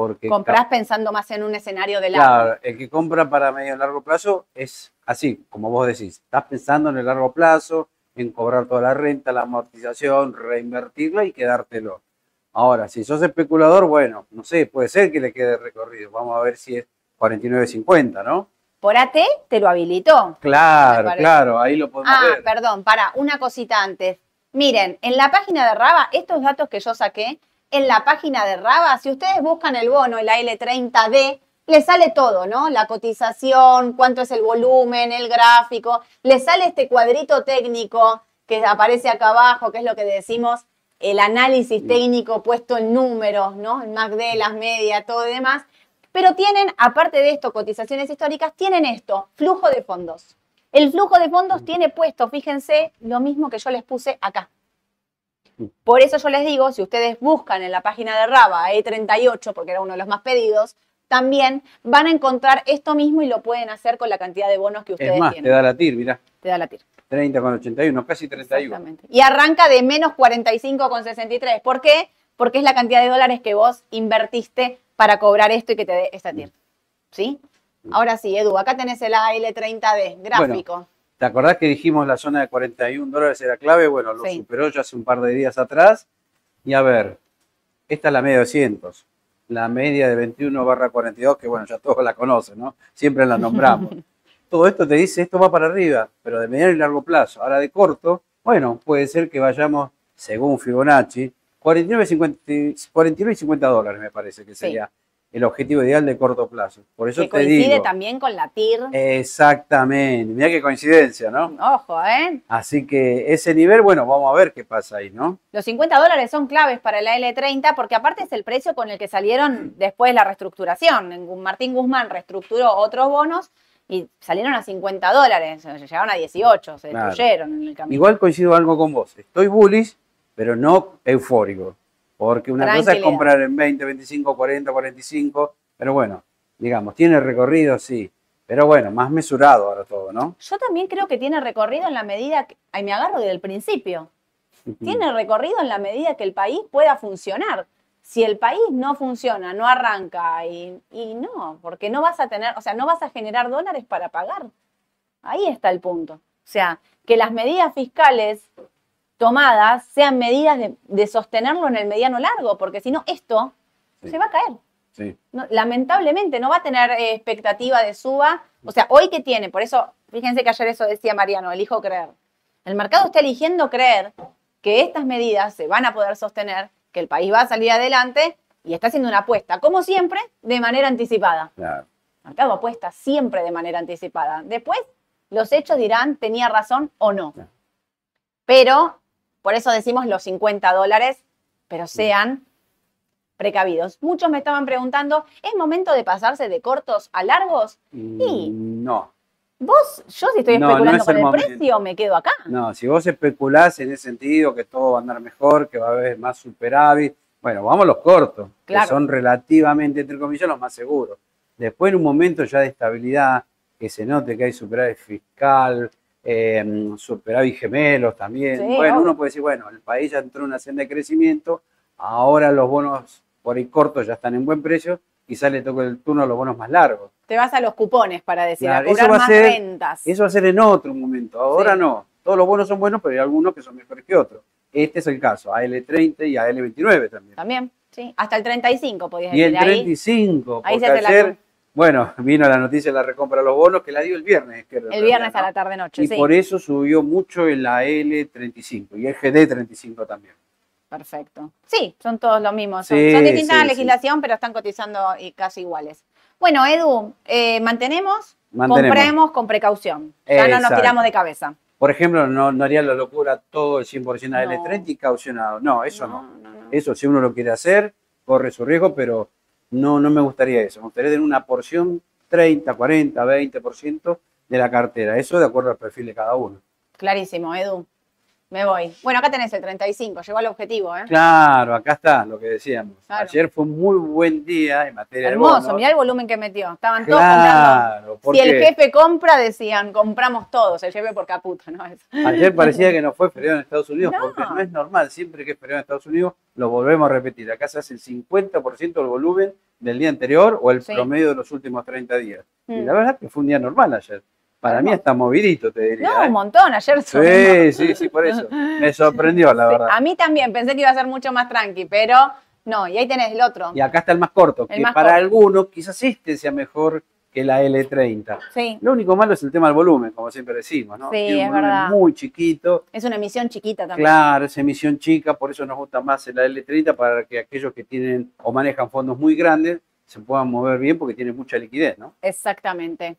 Porque Comprás pensando más en un escenario de largo. Claro, el que compra para medio y largo plazo es así, como vos decís. Estás pensando en el largo plazo, en cobrar toda la renta, la amortización, reinvertirla y quedártelo. Ahora, si sos especulador, bueno, no sé, puede ser que le quede recorrido. Vamos a ver si es 49.50, ¿no? Por AT te lo habilitó. Claro, claro, ahí lo podemos ah, perdón, para, una cosita antes. Miren, en la página de Raba, estos datos que yo saqué, en la página de Raba, si ustedes buscan el bono, el L30D, le sale todo, ¿no? La cotización, cuánto es el volumen, el gráfico, le sale este cuadrito técnico que aparece acá abajo, que es lo que decimos el análisis técnico puesto en números, ¿no? El MACD, las medias, todo y demás. Pero tienen, aparte de esto, cotizaciones históricas, tienen esto, flujo de fondos. El flujo de fondos tiene puesto, fíjense, lo mismo que yo les puse acá. Por eso yo les digo, si ustedes buscan en la página de Raba E38, porque era uno de los más pedidos, también van a encontrar esto mismo y lo pueden hacer con la cantidad de bonos que ustedes Es más, te tienen. da la TIR, mirá, Te da la TIR. 30,81, casi 31. Exactamente. Y arranca de menos 45,63. ¿Por qué? Porque es la cantidad de dólares que vos invertiste para cobrar esto y que te dé esta TIR. ¿Sí? Ahora sí, Edu, acá tenés el AL30D, gráfico. ¿Te acordás que dijimos la zona de 41 dólares era clave? Bueno, lo Sí. superó ya hace un par de días atrás. Y a ver, esta es la media de 200. La media de 21 barra 42, que bueno, ya todos la conocen, ¿no? Siempre la nombramos. *laughs* Todo esto te dice, esto va para arriba, pero de mediano y largo plazo. Ahora de corto, bueno, puede ser que vayamos, según Fibonacci, 49, 50, 49 y 50 dólares me parece que sería el objetivo ideal de corto plazo. Por eso que te coincide digo. también con la TIR. Exactamente. Mira qué coincidencia, ¿no? Ojo, ¿eh? Así que ese nivel, bueno, vamos a ver qué pasa ahí, ¿no? Los 50 dólares son claves para la L30 porque aparte es el precio con el que salieron después de la reestructuración. Martín Guzmán reestructuró otros bonos y salieron a 50 dólares, llegaron a 18, se Claro. destruyeron en el camino. Igual coincido algo con vos. Estoy bullish, pero no eufórico. Porque una cosa es comprar en 20, 25, 40, 45. Pero bueno, digamos, tiene recorrido, sí. Pero bueno, más mesurado ahora todo, ¿no? Yo también creo que tiene recorrido en la medida que, ahí me agarro del principio, tiene recorrido en la medida que el país pueda funcionar. Si el país no funciona, no arranca y, y no, porque no vas a tener, o sea, no vas a generar dólares para pagar. Ahí está el punto. O sea, que las medidas fiscales tomadas sean medidas de, de sostenerlo en el mediano largo, porque si no, esto Sí. se va a caer. Sí. No, lamentablemente no va a tener eh, expectativa de suba. O sea, hoy que tiene, por eso, fíjense que ayer eso decía Mariano, elijo creer. El mercado está eligiendo creer que estas medidas se van a poder sostener, que el país va a salir adelante y está haciendo una apuesta, como siempre, de manera anticipada. Claro. El mercado apuesta siempre de manera anticipada. Después, los hechos dirán, tenía razón o no. Claro. Pero, por eso decimos los 50 dólares, pero sean precavidos. Muchos me estaban preguntando, ¿es momento de pasarse de cortos a largos? Mm, No, Vos, yo si estoy No, no especulando es con el el, momento. precio, me quedo acá. no. Si vos especulás en ese sentido, que todo va a andar mejor, que va a haber más superávit, bueno, vamos a los cortos, Claro. que son relativamente, entre comillas, los más seguros. Después, en un momento ya de estabilidad, que se note que hay superávit fiscal, eh, superávit gemelos también. Sí, bueno, uno puede decir, bueno, el país ya entró en una senda de crecimiento, ahora los bonos por ahí cortos ya están en buen precio, quizás le toque el turno a los bonos más largos. Te vas a los cupones para decir, Claro, a eso cobrar va a más ser- rentas. Eso va a ser en otro momento, ahora Sí. no. Todos los bonos son buenos, pero hay algunos que son mejores que otros. Este es el caso, AL30 y AL29 también. También, sí. Hasta el 35 podías Y el decir ahí. 35, ahí porque se hace la ayer, bueno, vino la noticia de la recompra de los bonos que la dio el viernes. en El viernes a ¿no? la tarde-noche, Y sí. por eso subió mucho el AL35 y el GD35 también. Perfecto. Sí, son todos los mismos. Son, Sí, son distintas sí, la legislación, pero están cotizando casi iguales. Bueno, Edu, eh, mantenemos, Mantenemos. compremos con precaución. Ya no nos tiramos de cabeza. Por ejemplo, no, no haría la locura todo el 100% No. AL30 y caucionado. No, eso no. no, no. Eso si uno lo quiere hacer, corre su riesgo, pero no, no me gustaría eso. Me gustaría tener una porción 30, 40, 20% de la cartera. Eso de acuerdo al perfil de cada uno. Clarísimo, Edu. Me voy. Bueno, acá tenés el 35, llegó al objetivo, ¿eh? Claro, acá está lo que decíamos. Claro. Ayer fue un muy buen día en materia de Hermoso, mirá el volumen que metió. Estaban todos comprando. Claro, Si porque el jefe compra, decían, compramos todos, el jefe por caputo, ¿no? Ayer parecía *laughs* que no fue feriado en Estados Unidos, No. porque no es normal, siempre que es feriado en Estados Unidos, lo volvemos a repetir. Acá se hace el 50% del volumen del día anterior o el Sí. promedio de los últimos 30 días. Y Mm. la verdad que fue un día normal ayer. Para mí está movidito, te diría. No, ¿eh? un montón, ayer Sí, sí, sí, por eso. Me sorprendió, la *laughs* verdad. A mí también, pensé que iba a ser mucho más tranqui, pero no, y ahí tenés el otro. Y acá está el más corto, El que más para corto. algunos quizás este sea mejor que la L30. Sí, Lo único malo es el tema del volumen, como siempre decimos, ¿no? Sí, Tiene un es verdad. muy chiquito. es una emisión chiquita también. Claro, es emisión chica, por eso nos gusta más la L30 para que aquellos que tienen o manejan fondos muy grandes se puedan mover bien porque tienen mucha liquidez, ¿no? Exactamente.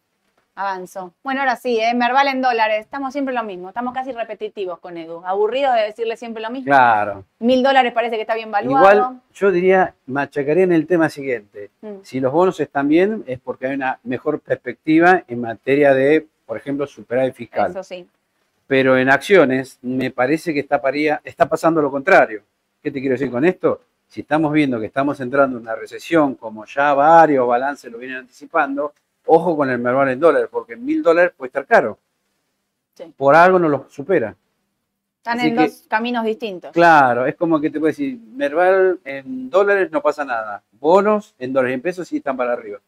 Avanzo. Bueno, ahora sí, ¿eh? Merval en dólares. Estamos siempre lo mismo. Estamos casi repetitivos con Edu. Aburrido de decirle siempre lo mismo. Claro. Mil dólares parece que está bien valuado. Igual yo diría, machacaría en el tema siguiente. Mm. Si los bonos están bien es porque hay una mejor perspectiva en materia de, por ejemplo, superávit fiscal. Eso sí. Pero en acciones me parece que está, paría- está pasando lo contrario. ¿Qué te quiero decir con esto? si estamos viendo que estamos entrando en una recesión, como ya varios balances lo vienen anticipando, ojo con el Merval en dólares, porque mil dólares puede estar caro. Sí. Por algo no lo supera. Están Así en que- dos caminos distintos. Claro, es como que te puedo decir, Merval en dólares no pasa nada. Bonos en dólares y en pesos sí están para arriba.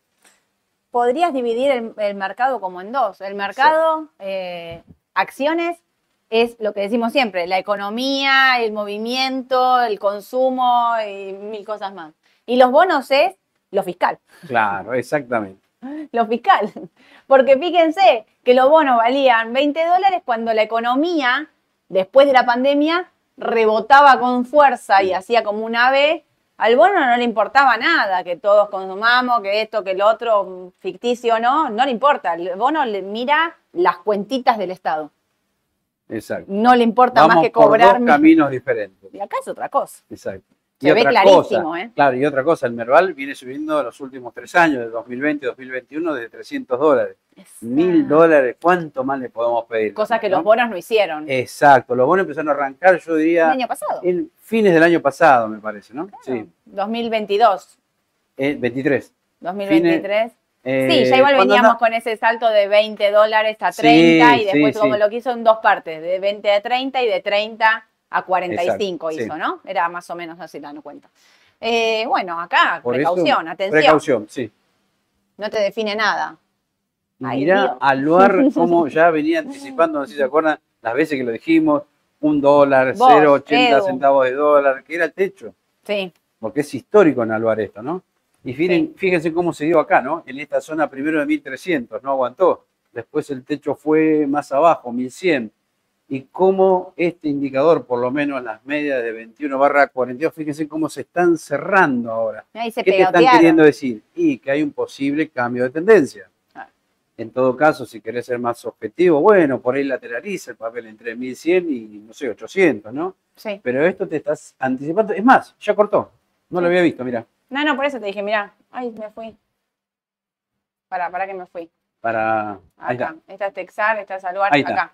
Podrías dividir el, el mercado como en dos. El mercado, eh, acciones, es lo que decimos siempre, la economía, el movimiento, el consumo y mil cosas más. Y los bonos es lo fiscal. Claro, exactamente. *laughs* lo fiscal. *laughs* Porque fíjense que los bonos valían 20 dólares cuando la economía, después de la pandemia, rebotaba con fuerza y hacía como una B. Al bono no le importaba nada, que todos consumamos, que esto, que lo otro, ficticio o no, no le importa. El bono le mira las cuentitas del Estado. Exacto. No le importa Vamos más que por cobrar. dos caminos diferentes. Y acá es otra cosa. Exacto. Se ve clarísimo, ¿eh? Claro, y otra cosa, el Merval viene subiendo en los últimos tres años, de 2020 2021, de 300 dólares. Mil dólares, ¿cuánto más le podemos pedir? Cosa que ¿No? los bonos no hicieron. Exacto, los bonos empezaron a arrancar, yo el diría, año pasado. en fines del año pasado, me parece, ¿no? Sí, 2022. eh, 23. 2023. Eh, Sí, ya igual ¿cuándo veníamos anda? con ese salto de 20 dólares a Sí, 30 y después sí. como lo quiso en dos partes, de 20 a 30 y de 30 a 45 Exacto, hizo, sí. ¿no? Era más o menos así dando cuenta. Eh, bueno, acá, Por eso, precaución, atención, Precaución, sí. no te define nada. Ay, mirá. Aluar, *laughs* como ya venía anticipando, no sé si se acuerdan, las veces que lo dijimos, un dólar, Vos, 0,80 Edu. centavos de dólar, que era el techo. Sí, porque es histórico en Aluar esto, ¿no? Y fíjense, fíjense cómo se dio acá, ¿no? En esta zona primero de 1300, no aguantó. Después el techo fue más abajo, 1100. Y cómo este indicador, por lo menos las medias de 21 barra 42, fíjense cómo se están cerrando ahora. ahí se ¿Qué te están queriendo decir? Y que hay un posible cambio de tendencia. Ah. En todo caso, si querés ser más objetivo, bueno, por ahí lateraliza el papel entre 1100 y, no sé, 800, ¿no? Sí. Pero esto te estás anticipando. Es más, ya cortó. No lo había visto, mira. No, no, por eso te dije, mira, ay, me fui. Para, para que me fui. Para. Ahí Acá. está. Esta es Texar, esta es Ahí está. acá.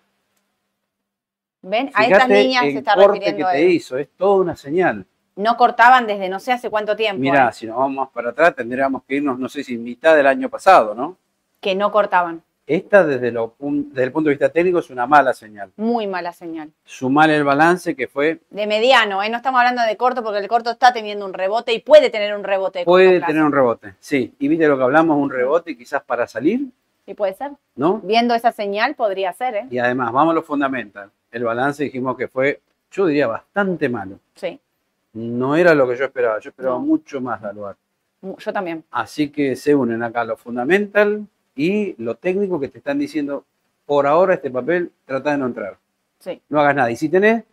¿Ven? A estas niñas el se está corte que refiriendo te él. hizo, es toda una señal. No cortaban desde no sé hace cuánto tiempo. Mira, ¿eh? si nos vamos más para atrás, tendríamos que irnos, no sé si mitad del año pasado, ¿no? Que no cortaban. Esta, desde, lo, pun- desde el punto de vista técnico, es una mala señal. Muy mala señal. Sumar el balance que fue, De mediano, ¿eh? No estamos hablando de corto porque el corto está teniendo un rebote y puede tener un rebote. puede tener un rebote. Sí, y viste lo que hablamos, un rebote quizás para salir, Sí, puede ser. ¿no? Viendo esa señal podría ser, ¿eh? Y además, vamos a lo fundamental. El balance dijimos que fue, yo diría, bastante malo. Sí. No era lo que yo esperaba, yo esperaba No. mucho más de. Mu- Yo también. Así que se unen acá lo fundamental y lo técnico que te están diciendo, por ahora este papel trata de no entrar. Sí. No hagas nada. Y si tenés,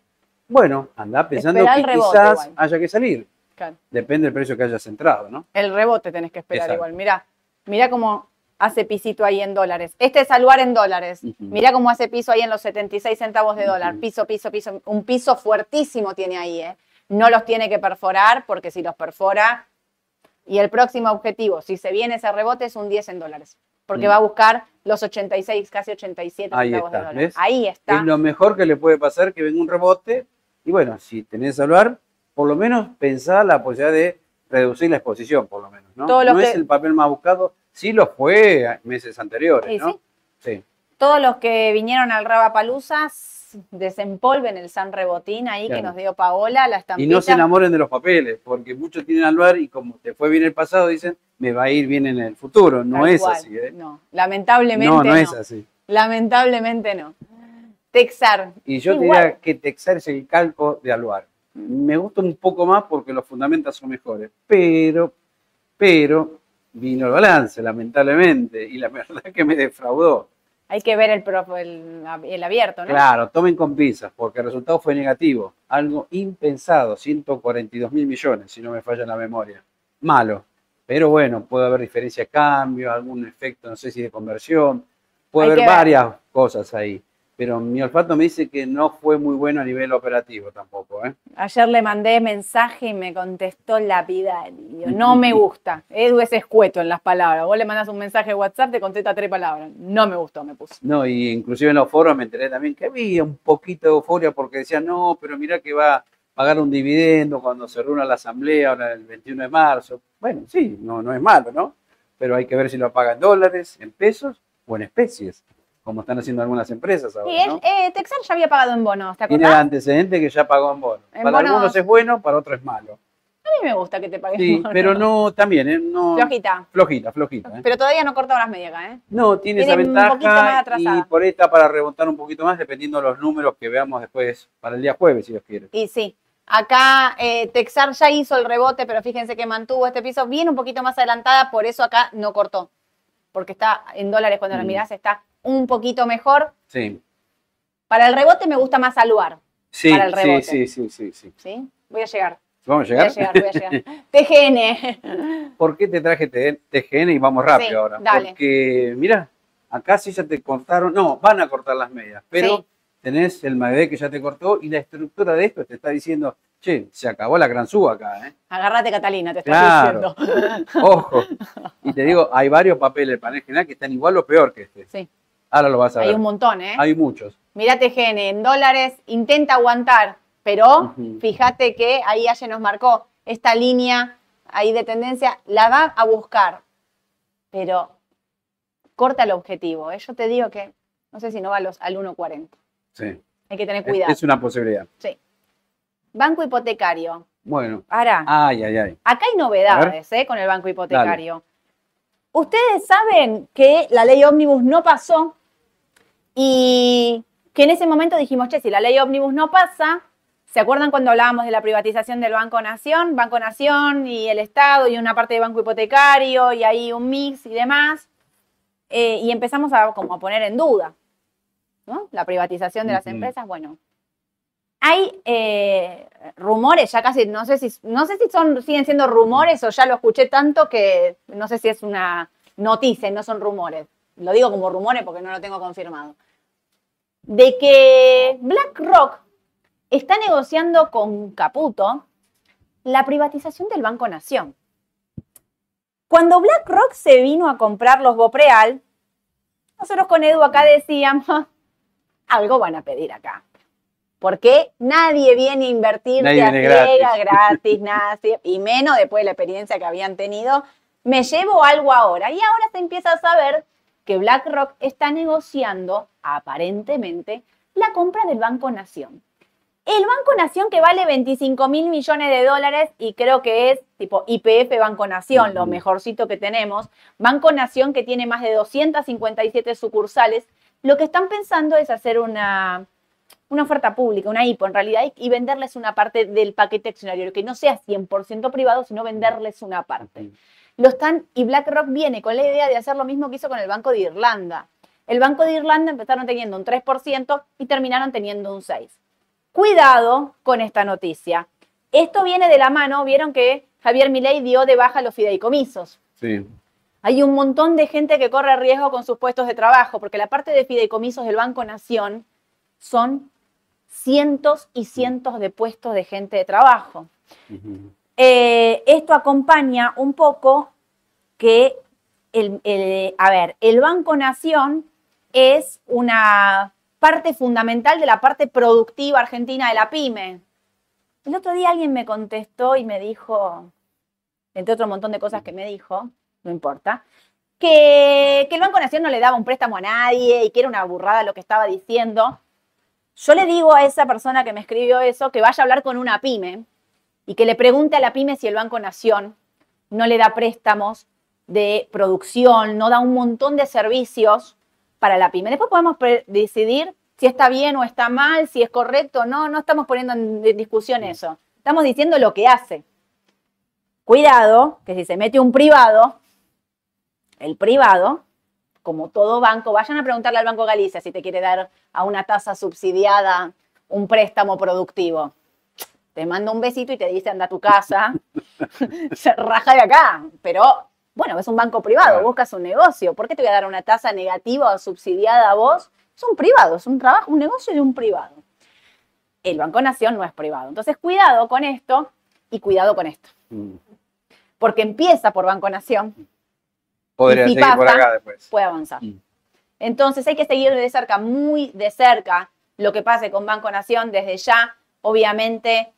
bueno, anda pensando que rebote quizás igual. haya que salir. Claro. Depende del precio que hayas entrado, ¿no? El rebote tenés que esperar Exacto. igual. Mirá, mirá cómo hace pisito ahí en dólares. Este es Aluar en dólares. Ujú. Mirá cómo hace piso ahí en los 76 centavos de dólar. Piso, piso, piso. Un piso fuertísimo tiene ahí, ¿eh? No los tiene que perforar porque si los perfora... Y el próximo objetivo, si se viene ese rebote, es un 10 en dólares. Porque Mm. va a buscar los 86, casi 87 Ahí centavos está, de dólar. ¿ves? Ahí está. Es lo mejor que le puede pasar que venga un rebote. Y bueno, si tenés Aluar, por lo menos pensá la posibilidad de reducir la exposición, por lo menos, ¿no? Que- es el papel más buscado, sí lo fue meses anteriores, Y ¿no? sí. Sí. Todos los que vinieron al Rabapalusa desempolven el San Rebotín ahí que nos dio Paola, la Y estampita. no se enamoren de los papeles, porque muchos tienen Aluar y como te fue bien el pasado, dicen, me va a ir bien en el futuro. No Tal es cual. así, ¿eh? No, lamentablemente No, no. no es así. Lamentablemente no. Texar. Y yo te Igual. diría que Texar es el calco de Aluar. Me gusta un poco más porque los fundamentos son mejores, pero, pero vino el balance, lamentablemente, y la *laughs* verdad que me defraudó. Hay que ver el, el, el abierto, ¿no? Claro, tomen con pinzas, porque el resultado fue negativo, algo impensado, 142 mil millones, si no me falla la memoria. Malo, pero bueno, puede haber diferencia de cambio, algún efecto, no sé si de conversión, puede Hay haber varias cosas ahí, pero mi olfato me dice que no fue muy bueno a nivel operativo tampoco, ¿eh? Ayer le mandé mensaje y me contestó lapidario. No me *laughs* gusta. Edu es escueto en las palabras. Vos le mandás un mensaje de WhatsApp, te contesta tres palabras. No me gustó, me puso. No, y inclusive en los foros me enteré también que había un poquito de euforia porque decían, no, pero mira que va pagar un dividendo cuando se reúna la asamblea ahora el 21 de marzo. Bueno, sí, no, no es malo, ¿no? Pero hay que ver si lo paga en dólares, en pesos o en especies, como están haciendo algunas empresas ahora. Y eh, Texar ya había pagado en bonos, ¿te Tiene el acordás? antecedente que ya pagó en bono. En para bonos. algunos es bueno, para otros es malo. A mí me gusta que te paguen Sí, en bonos. pero no, también, ¿eh? No, Flojita. Flojita, flojita. ¿eh? Pero todavía no corta las medias acá, ¿eh? No, tiene, Viene esa un poquito más ventaja atrasada. y por ahí está para remontar un poquito más dependiendo de los números que veamos después para el día jueves, si Dios quiere. Y sí, acá eh, Texar ya hizo el rebote, pero fíjense que mantuvo este piso bien un poquito más adelantada, por eso acá no cortó. Porque está en dólares cuando la Mm. mirás, está un poquito mejor. Sí, Para el rebote me gusta más Aluar, sí, Para el sí, rebote. sí, sí, sí, sí. ¿sí? Voy a llegar. ¿Vamos a Voy a llegar? llegar, voy a llegar. *laughs* TGN. ¿Por qué te traje TGN y vamos rápido Sí, ahora? dale. Porque, mira, acá sí ya te cortaron, no, van a cortar las medias, pero Sí. tenés el MACD que ya te cortó y la estructura de esto te está diciendo, che, se acabó la gran suba acá, ¿eh? Agárrate, Catalina, te Claro. diciendo. Ojo. Y te digo, hay varios papeles del panel general que están igual o peor que este. Sí, Ahora lo vas a hay ver. un montón, ¿eh? Hay muchos. Mirá TGN, en dólares intenta aguantar, pero fíjate que ahí Aye nos marcó esta línea ahí de tendencia, la va a buscar, pero corta el objetivo. ¿eh? Yo te digo que no sé si no va a los, al 1.40. Sí. Hay que tener cuidado. es una posibilidad. Sí. Banco hipotecario. Bueno. Ahora, Ay, ay, ay. acá hay novedades ¿eh? con el banco hipotecario. Ustedes saben que la ley ómnibus no pasó y que en ese momento dijimos, che, si la ley ómnibus no pasa, ¿se acuerdan cuando hablábamos de la privatización del Banco Nación? Banco Nación y el Estado y una parte de banco hipotecario y ahí un mix y demás. Eh, y empezamos a, como a poner en duda ¿no? la privatización de las empresas. Bueno, hay eh, rumores, ya casi, no sé si, no sé si son, siguen siendo rumores o ya lo escuché tanto que no sé si es una noticia y no son rumores. Lo digo como rumores porque no lo tengo confirmado. De que BlackRock está negociando con Caputo la privatización del Banco Nación. Cuando BlackRock se vino a comprar los Bopreal, nosotros con Edu acá decíamos, algo van a pedir acá. Porque nadie viene a invertir de a gratis. gratis, nada, y menos después de la experiencia que habían tenido. Me llevo algo ahora. Y ahora se empieza a saber que BlackRock está negociando, aparentemente, la compra del Banco Nación. El Banco Nación que vale 25 mil millones de dólares y creo que es tipo IPF Banco Nación, lo mejorcito que tenemos. Banco Nación que tiene más de 257 sucursales. Lo que están pensando es hacer una, una oferta pública, una IPO en realidad, y, y venderles una parte del paquete accionario, que no sea 100% privado, sino venderles una parte. Lo están, y BlackRock viene con la idea de hacer lo mismo que hizo con el Banco de Irlanda. El Banco de Irlanda empezaron teniendo un 3% y terminaron teniendo un 6%. Cuidado con esta noticia. Esto viene de la mano, vieron que Javier Milei dio de baja los fideicomisos. Sí. Hay un montón de gente que corre riesgo con sus puestos de trabajo, porque la parte de fideicomisos del Banco Nación son cientos y cientos de puestos de gente de trabajo. Eh, esto acompaña un poco que, el, a ver, el Banco Nación es una parte fundamental de la parte productiva argentina de la pyme. El otro día alguien me contestó y me dijo, entre otro montón de cosas que me dijo, no importa, que, que el Banco Nación no le daba un préstamo a nadie y que era una burrada lo que estaba diciendo. Yo le digo a esa persona que me escribió eso que vaya a hablar con una pyme y que le pregunte a la pyme si el Banco Nación no le da préstamos de producción, no da un montón de servicios para la pyme. Después podemos decidir si está bien o está mal, si es correcto o no, no estamos poniendo en en discusión eso. Estamos diciendo lo que hace. Cuidado, que si se mete un privado, el privado, como todo banco, vayan a preguntarle al Banco Galicia si te quiere dar a una tasa subsidiada un préstamo productivo te manda un besito y te dice anda a tu casa, *laughs* se raja de acá. Pero bueno, es un banco privado, Claro. buscas un negocio. ¿Por qué te voy a dar una tasa negativa o subsidiada a vos? Es un privado, es un trabajo, un negocio de un privado. El Banco Nación no es privado. Entonces, cuidado con esto y cuidado con esto. Mm. Porque empieza por Banco Nación, Podría Y si seguir por pasa, acá después. puede avanzar. Mm. Entonces hay que seguir de cerca, muy de cerca, lo que pase con Banco Nación desde ya. Obviamente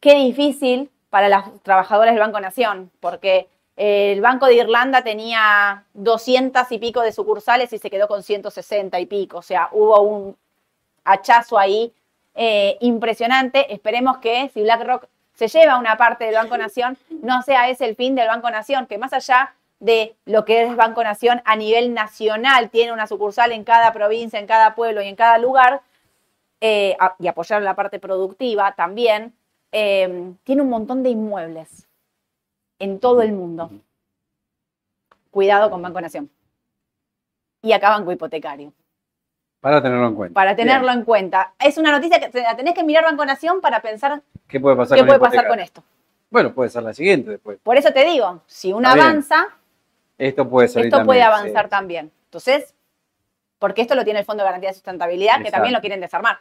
qué difícil para las trabajadoras del Banco Nación, porque el Banco de Irlanda tenía 200 y pico de sucursales y se quedó con 160 y pico. O sea, hubo un hachazo ahí eh, impresionante. Esperemos que si BlackRock se lleva una parte del Banco Nación, no sea ese el fin del Banco Nación, que más allá de lo que es Banco Nación a nivel nacional, tiene una sucursal en cada provincia, en cada pueblo y en cada lugar, eh, y apoyar la parte productiva también, eh, tiene un montón de inmuebles en todo el mundo. Cuidado con Banco Nación. Y acá Banco Hipotecario. Para tenerlo en cuenta. Para tenerlo en cuenta. Es una noticia que la tenés que mirar Banco Nación para pensar ¿Qué puede pasar, qué con, puede pasar con esto. Bueno, puede ser la siguiente después. Por eso te digo, si uno Está bien. avanza, Esto puede esto puede avanzar también. Entonces, porque esto lo tiene el Fondo de Garantía de Sustentabilidad, que también lo quieren desarmar.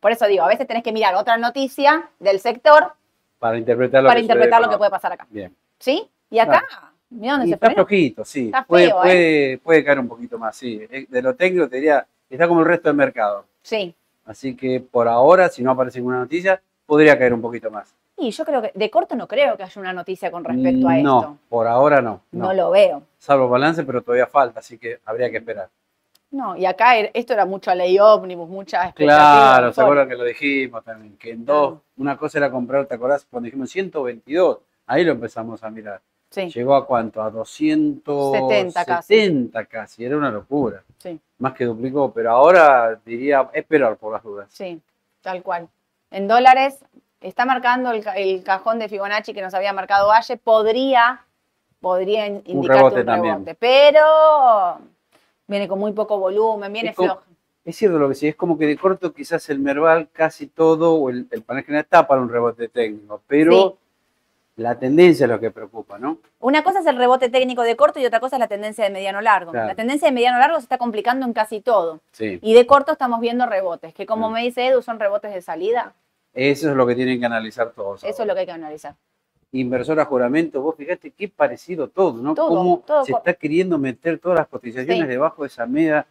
Por eso digo, a veces tenés que mirar otra noticia del sector Para interpretar lo para que interpretar lo que puede pasar acá. Bien. ¿Sí? Y acá, mira dónde Y se está flojito, sí. Está puede, feo, ¿eh? puede, caer un poquito más, sí. Eh, De lo técnico te diría, está como el resto del mercado. Sí. Así que por ahora, si no aparece ninguna noticia, podría caer un poquito más. Y yo creo que de corto no creo que haya una noticia con respecto a no, esto. por ahora no. No. no. lo veo. Salvo balance, pero todavía falta, así que habría que esperar. No, y acá er- esto era mucha ley ómnibus, mucha. Claro, ¿se acuerdan que lo dijimos también? Que en dos, una cosa era comprar, ¿te acordás? Cuando dijimos 122, ahí lo empezamos a mirar. Sí, Llegó a cuánto? A 270 casi. casi. Era una locura. sí, Más que duplicó, pero ahora diría esperar por las dudas. sí, tal cual. En dólares está marcando el, ca- el cajón de Fibonacci que nos había marcado Valle. Podría, podría in- indicarte un rebote rebote, también. pero viene con muy poco volumen, viene Es como- flojo. Es cierto lo que sí, es como que de corto quizás el Merval casi todo o el, el panel general está para un rebote técnico, pero Sí. la tendencia es lo que preocupa, ¿no? Una cosa es el rebote técnico de corto y otra cosa es la tendencia de mediano largo. Claro. La tendencia de mediano largo se está complicando en casi todo. Sí. Y de corto estamos viendo rebotes, que como Mm. me dice Edu, son rebotes de salida. Eso es lo que tienen que analizar todos. Eso es lo que hay que analizar. Inversor a juramento, vos fíjate qué parecido todo, ¿no? Todo, Cómo todo se está queriendo meter todas las cotizaciones Sí. debajo de esa media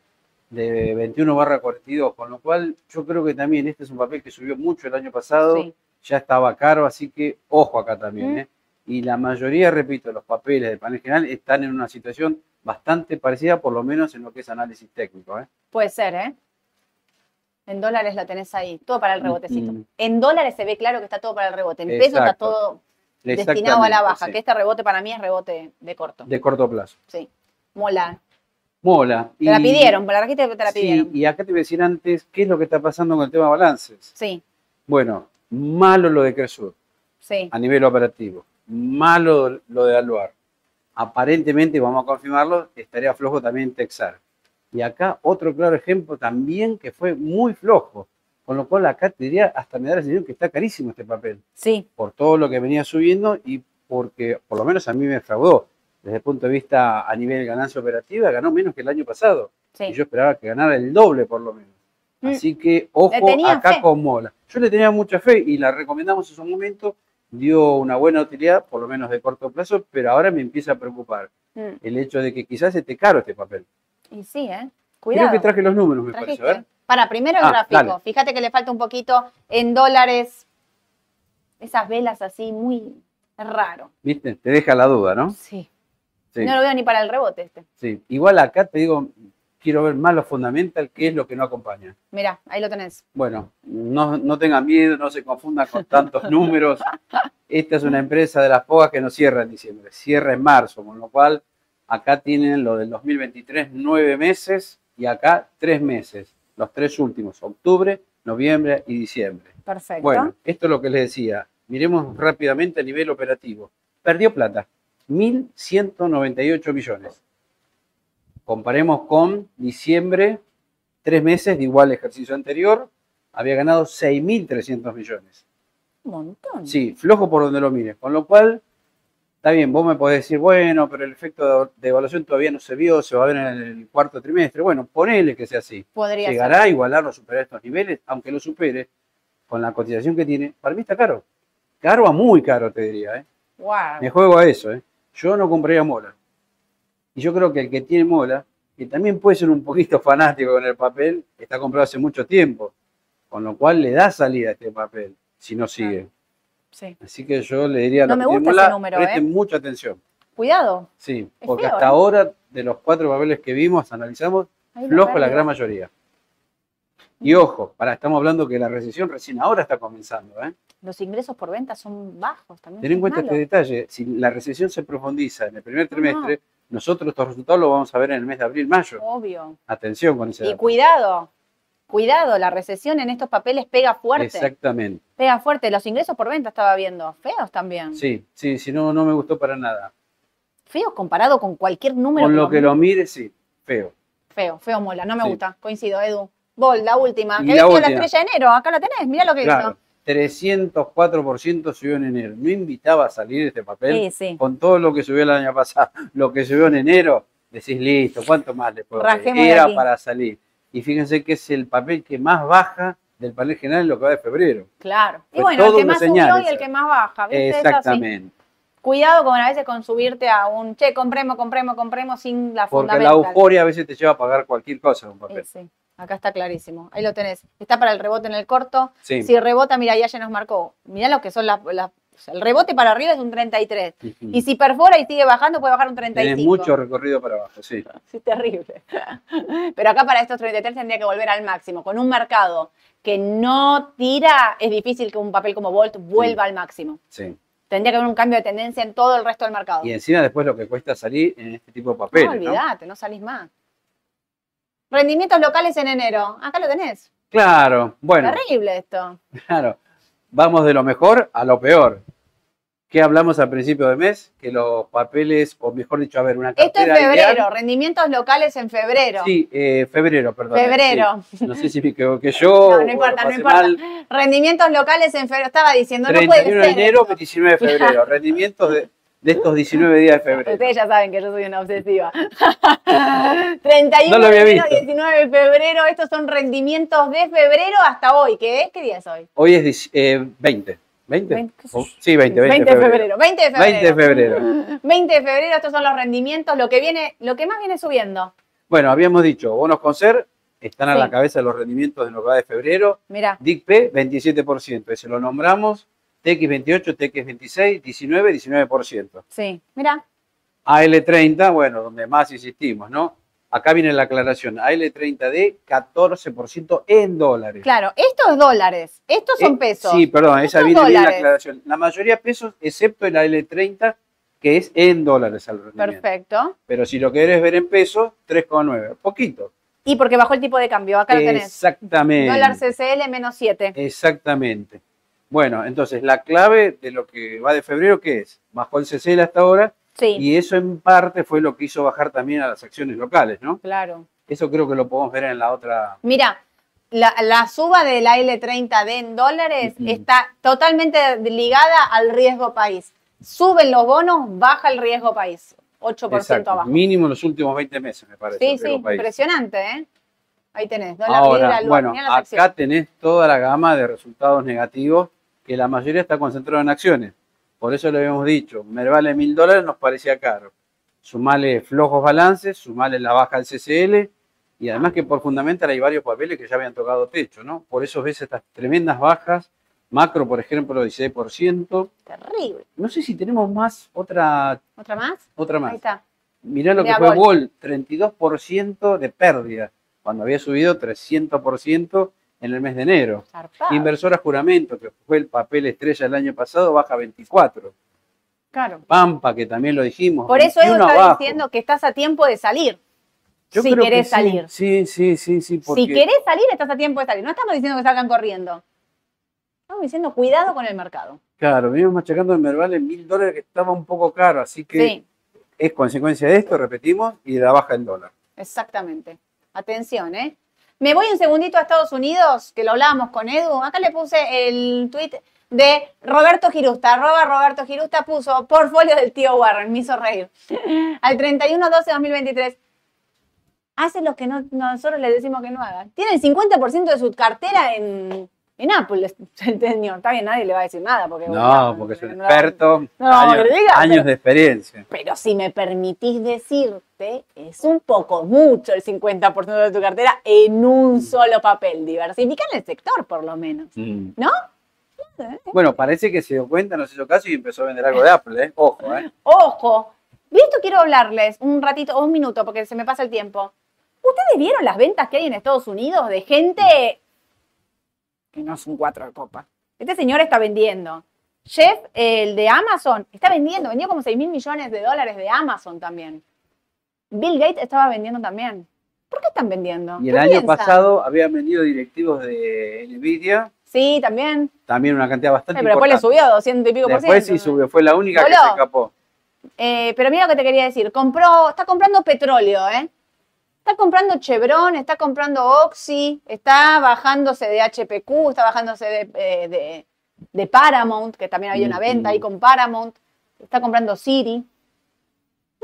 de 21 barra 42, con lo cual yo creo que también este es un papel que subió mucho el año pasado, Sí. ya estaba caro, así que ojo acá también, Mm. ¿eh? Y la mayoría, repito, de los papeles del panel general están en una situación bastante parecida, por lo menos en lo que es análisis técnico, ¿eh? Puede ser, ¿eh? En dólares la tenés ahí, todo para el rebotecito. Mm. En dólares se ve claro que está todo para el rebote. En peso está todo destinado a la baja, sí. que este rebote para mí es rebote de corto. De corto plazo. Sí. Mola. Mola. Te la pidieron, la te la Sí, pidieron. y acá te voy a decir antes, ¿qué es lo que está pasando con el tema balances? Sí, Bueno, malo lo de Cresur sí. a nivel operativo, malo lo de Aluar. Aparentemente, vamos a confirmarlo, estaría flojo también Texar. Y acá otro claro ejemplo también que fue muy flojo. Con lo cual acá te diría, hasta me da la sensación que está carísimo este papel, Sí, por todo lo que venía subiendo y porque por lo menos a mí me fraudó. Desde el punto de vista a nivel de ganancia operativa, ganó menos que el año pasado. sí. Y yo esperaba que ganara el doble por lo menos. Mm. Así que ojo acá fe. con Mola. Yo le tenía mucha fe y la recomendamos en su momento. Dio una buena utilidad, por lo menos de corto plazo, pero ahora me empieza a preocupar Mm. el hecho de que quizás esté caro este papel. Y sí, ¿eh? Cuidado. Creo que traje los números, me Trajiste. parece. A ver. Para, primero el Ah, gráfico. dale. Fíjate que le falta un poquito en dólares. Esas velas así, muy raro. ¿Viste? Te deja la duda, ¿no? Sí. Sí. No lo veo ni para el rebote este. sí. Igual acá te digo, quiero ver más lo fundamental, qué es lo que no acompaña. Mirá, ahí lo tenés. Bueno, no, no tengan miedo, no se confundan con tantos *laughs* números. Esta es una empresa de las pocas que no cierra en diciembre, cierra en marzo, con lo cual acá tienen lo del 2023 nueve meses y acá tres meses, los tres últimos, octubre, noviembre y diciembre. Perfecto. Bueno, esto es lo que les decía. Miremos rápidamente a nivel operativo. Perdió plata, 1.198 millones. Comparemos con diciembre, tres meses de igual ejercicio anterior, había ganado 6.300 millones. Un montón. Sí, flojo por donde lo mires. Con lo cual, está bien, vos me podés decir, bueno, pero el efecto de- evaluación todavía no se vio, se va a ver en el cuarto trimestre. Bueno, ponele que sea así. Podría ¿Llegará a igualar o superar estos niveles? Aunque lo supere, con la cotización que tiene, para mí está caro. Caro a muy caro, te diría. ¿eh? Wow. Me juego a eso. ¿eh? Yo no compraría mola. Y yo creo que el que tiene mola, que también puede ser un poquito *laughs* fanático con el papel, está comprado hace mucho tiempo. Con lo cual le da salida a este papel, si no sigue. Sí. Así que yo le diría a No me gusta ese número, presten ¿eh? mucha atención. Cuidado. Sí, Es porque feo, hasta ¿eh? ahora, de los cuatro papeles que vimos, analizamos, la flojo la gran mayoría. Y ojo, para, estamos hablando que la recesión recién ahora está comenzando. ¿eh? Los ingresos por venta son bajos también. Ten en cuenta malo. este detalle, si la recesión se profundiza en el primer trimestre, nosotros estos resultados los vamos a ver en el mes de abril, mayo. Obvio. Atención con ese Y dato. cuidado, cuidado, la recesión en estos papeles pega fuerte. Exactamente. Pega fuerte. Los ingresos por venta estaba viendo. Feos también. Sí, sí, si no, no me gustó para nada. Feos comparado con cualquier número. Con lo que lo mire. sí, feo. Feo, feo mola. No me Sí. gusta. Coincido, Edu. Vol, la última. Que la la estrella de enero. Acá la tenés. Mirá lo que Claro, 304% subió en enero. No invitaba a salir este papel hizo. Sí, sí. con todo lo que subió el año pasado, *laughs* lo que subió en enero, decís listo, ¿cuánto más le puedo Era para salir. Y fíjense que es el papel que más baja del panel general en lo que va de febrero. Claro. Y bueno, el que más subió y el que más baja. Exactamente. Cuidado con a veces con subirte a un che, compremos, compremos, compremos sin la Porque la fundamental. euforia a veces te lleva a pagar cualquier cosa un Sí, papel. sí. Acá está clarísimo. Ahí lo tenés. Está para el rebote en el corto. Sí. Si rebota, mira, ya ya nos marcó. Mirá lo que son las. El rebote para arriba es un 33. Ujú. Y si perfora y sigue bajando, puede bajar un 35. Tenés mucho recorrido para abajo, sí. *laughs* Sí, terrible. Pero acá para estos 33 tendría que volver al máximo. Con un mercado que no tira, es difícil que un papel como Volt vuelva al máximo. sí. Tendría que haber un cambio de tendencia en todo el resto del mercado. Y encima después lo que cuesta salir en este tipo de papeles, no, ¿no? olvídate, no salís más. Rendimientos locales en enero. Acá lo tenés. Claro, bueno, Terrible esto. *laughs* claro. Vamos de lo mejor a lo peor. ¿Qué hablamos al principio de mes? Que los papeles, o mejor dicho, a ver, una Esto es cartera febrero. ideal- Rendimientos locales en febrero. Sí, eh, febrero, perdón. Febrero. Sí. No sé si me equivoqué yo. *laughs* No, no importa, no importa. mal. Rendimientos locales en febrero. Estaba diciendo, no puede 31 ser. de enero, esto. 19 de febrero. *laughs* Rendimientos de, de estos 19 días de febrero. Ustedes ya saben que yo soy una obsesiva. *laughs* 31 No lo había de visto. 19 de febrero. Estos son rendimientos de febrero hasta hoy. ¿Qué es? ¿Qué día es hoy? Hoy es dieci- eh, 20. ¿20? Veinte, qué sé Oh, yo. sí, 20, 20, de febrero. 20 de febrero. 20 de febrero. *laughs* 20 de febrero, estos son los rendimientos, lo que viene, lo que más viene subiendo. Bueno, habíamos dicho, bonos con ser están a Sí. la cabeza de los rendimientos de lo que va de febrero. Mirá, DICP, 27%. Ese lo nombramos. TX28, TX26, 19, 19%. sí, mirá. AL30, bueno, donde más insistimos, ¿no? Acá viene la aclaración. AL30D, 14% en dólares. Claro, estos es dólares, estos son Eh, pesos. Sí, perdón, esa viene bien la aclaración. La mayoría pesos, excepto el AL30, que es en dólares al rendimiento. Perfecto. Pero si lo querés ver en pesos, 3,9. Poquito. Y porque bajó el tipo de cambio, acá lo tenés. Exactamente. Dólar CCL menos 7. Exactamente. Bueno, entonces la clave de lo que va de febrero, ¿qué es? Bajó el CCL hasta ahora Sí, y eso en parte fue lo que hizo bajar también a las acciones locales, ¿no? claro. Eso creo que lo podemos ver en la otra. Mira, la, la suba de la L30D en dólares está totalmente ligada al riesgo país. Suben los bonos, baja el riesgo país. 8% Exacto, abajo. mínimo en los últimos 20 meses, me parece. Sí, sí, país. impresionante, ¿eh? Ahí tenés, dólar Ahora, libra, bueno, acá acciones. tenés toda la gama de resultados negativos que la mayoría está concentrada en acciones. Por eso le habíamos dicho, Mervale mil dólares nos parecía caro. Sumale flojos balances, sumale la baja del CCL y además que por fundamental hay varios papeles que ya habían tocado techo, ¿no? Por eso ves estas tremendas bajas. Macro, por ejemplo, 16%. Terrible. No sé si tenemos más, otra, ¿Otra más? otra Ahí más. está. Mirá lo Mirá, que fue. Vol, 32% de pérdida, cuando había subido 300% en el mes de enero. Zarpado. Inversora Juramento, que fue el papel estrella el año pasado, baja 24. Claro. Pampa, que también lo dijimos. Por eso Edu 21 está abajo. diciendo que estás a tiempo de salir. Yo si que querés salir. Sí, sí, sí, sí. Porque, Si querés salir, estás a tiempo de salir. No estamos diciendo que salgan corriendo. Estamos diciendo cuidado con el mercado. Claro, venimos machacando el Merval en mil dólares que estaba un poco caro, así que Sí, es consecuencia de esto, repetimos, y de la baja del dólar. exactamente. Atención, ¿eh? Me voy un segundito a Estados Unidos, que lo hablábamos con Edu. Acá le puse el tweet de Roberto Girusta. Arroba Roberto Girusta puso portfolio del tío Warren. Me hizo reír. *laughs* Al 31-12-2023. Hace lo que no- nosotros le decimos que no hagan. Tiene el 50% de su cartera en, en Apple, señor. Está bien, nadie le va a decir nada. Porque, No, porque es un no- experto, no, años, diga, años pero- de experiencia. Pero si me permitís decirte, es un poco mucho el 50% de tu cartera en un solo papel. Diversifica en el sector, por lo menos. Mm. ¿No? Bueno, parece que se dio cuenta, no se hizo caso y empezó a vender algo de Apple, ¿eh? Ojo, ¿eh? *laughs* Ojo. De esto quiero hablarles un ratito o un minuto porque se me pasa el tiempo. ¿Ustedes vieron las ventas que hay en Estados Unidos de gente que no es un cuatro de copa? Este señor está vendiendo. Jeff, el de Amazon, está vendiendo, vendió como 6 mil millones de dólares de Amazon también. Bill Gates estaba vendiendo también. ¿Por qué están vendiendo? Y ¿Qué el año piensan? pasado habían vendido directivos de Nvidia, Sí, también. también una cantidad bastante pero después le subió 200 y pico por Después ciento. sí subió, fue la única que se escapó. Eh, pero mira lo que te quería decir. Compró, está comprando petróleo, ¿eh? Está comprando Chevron, está comprando Oxy, está bajándose de HPQ, está bajándose de, eh, de- de Paramount, que también había una venta ahí con Paramount. Está comprando Siri.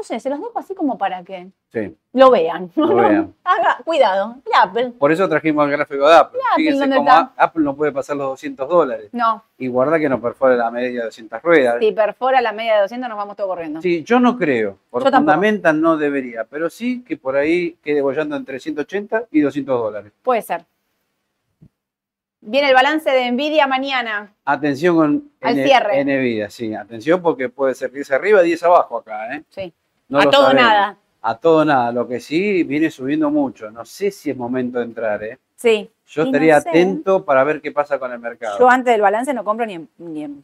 No sé, se los dejo así como para que Sí. lo vean. Lo *laughs* vean. Haga, cuidado. Mira, Apple. Por eso trajimos el gráfico de Apple. Apple, Fíjense ¿dónde cómo está? Apple no puede pasar los 200 dólares. No, Y guarda que no perfora la media de 200 ruedas. si perfora la media de 200 nos vamos todos corriendo. Sí, yo no creo. Por fundamental no debería, pero sí que por ahí quede bollando entre 180 y 200 dólares. Puede ser. Viene el balance de Nvidia mañana. Atención con Al cierre. Nvidia, sí, atención porque puede ser 10 arriba, 10 abajo acá, ¿eh? Sí. No a lo todo sabemos. nada. A todo nada, lo que sí viene subiendo mucho. No sé si es momento de entrar, ¿eh? Sí. Yo Y no estaría sé. atento para ver qué pasa con el mercado. Yo antes del balance no compro ni, en- ni, en-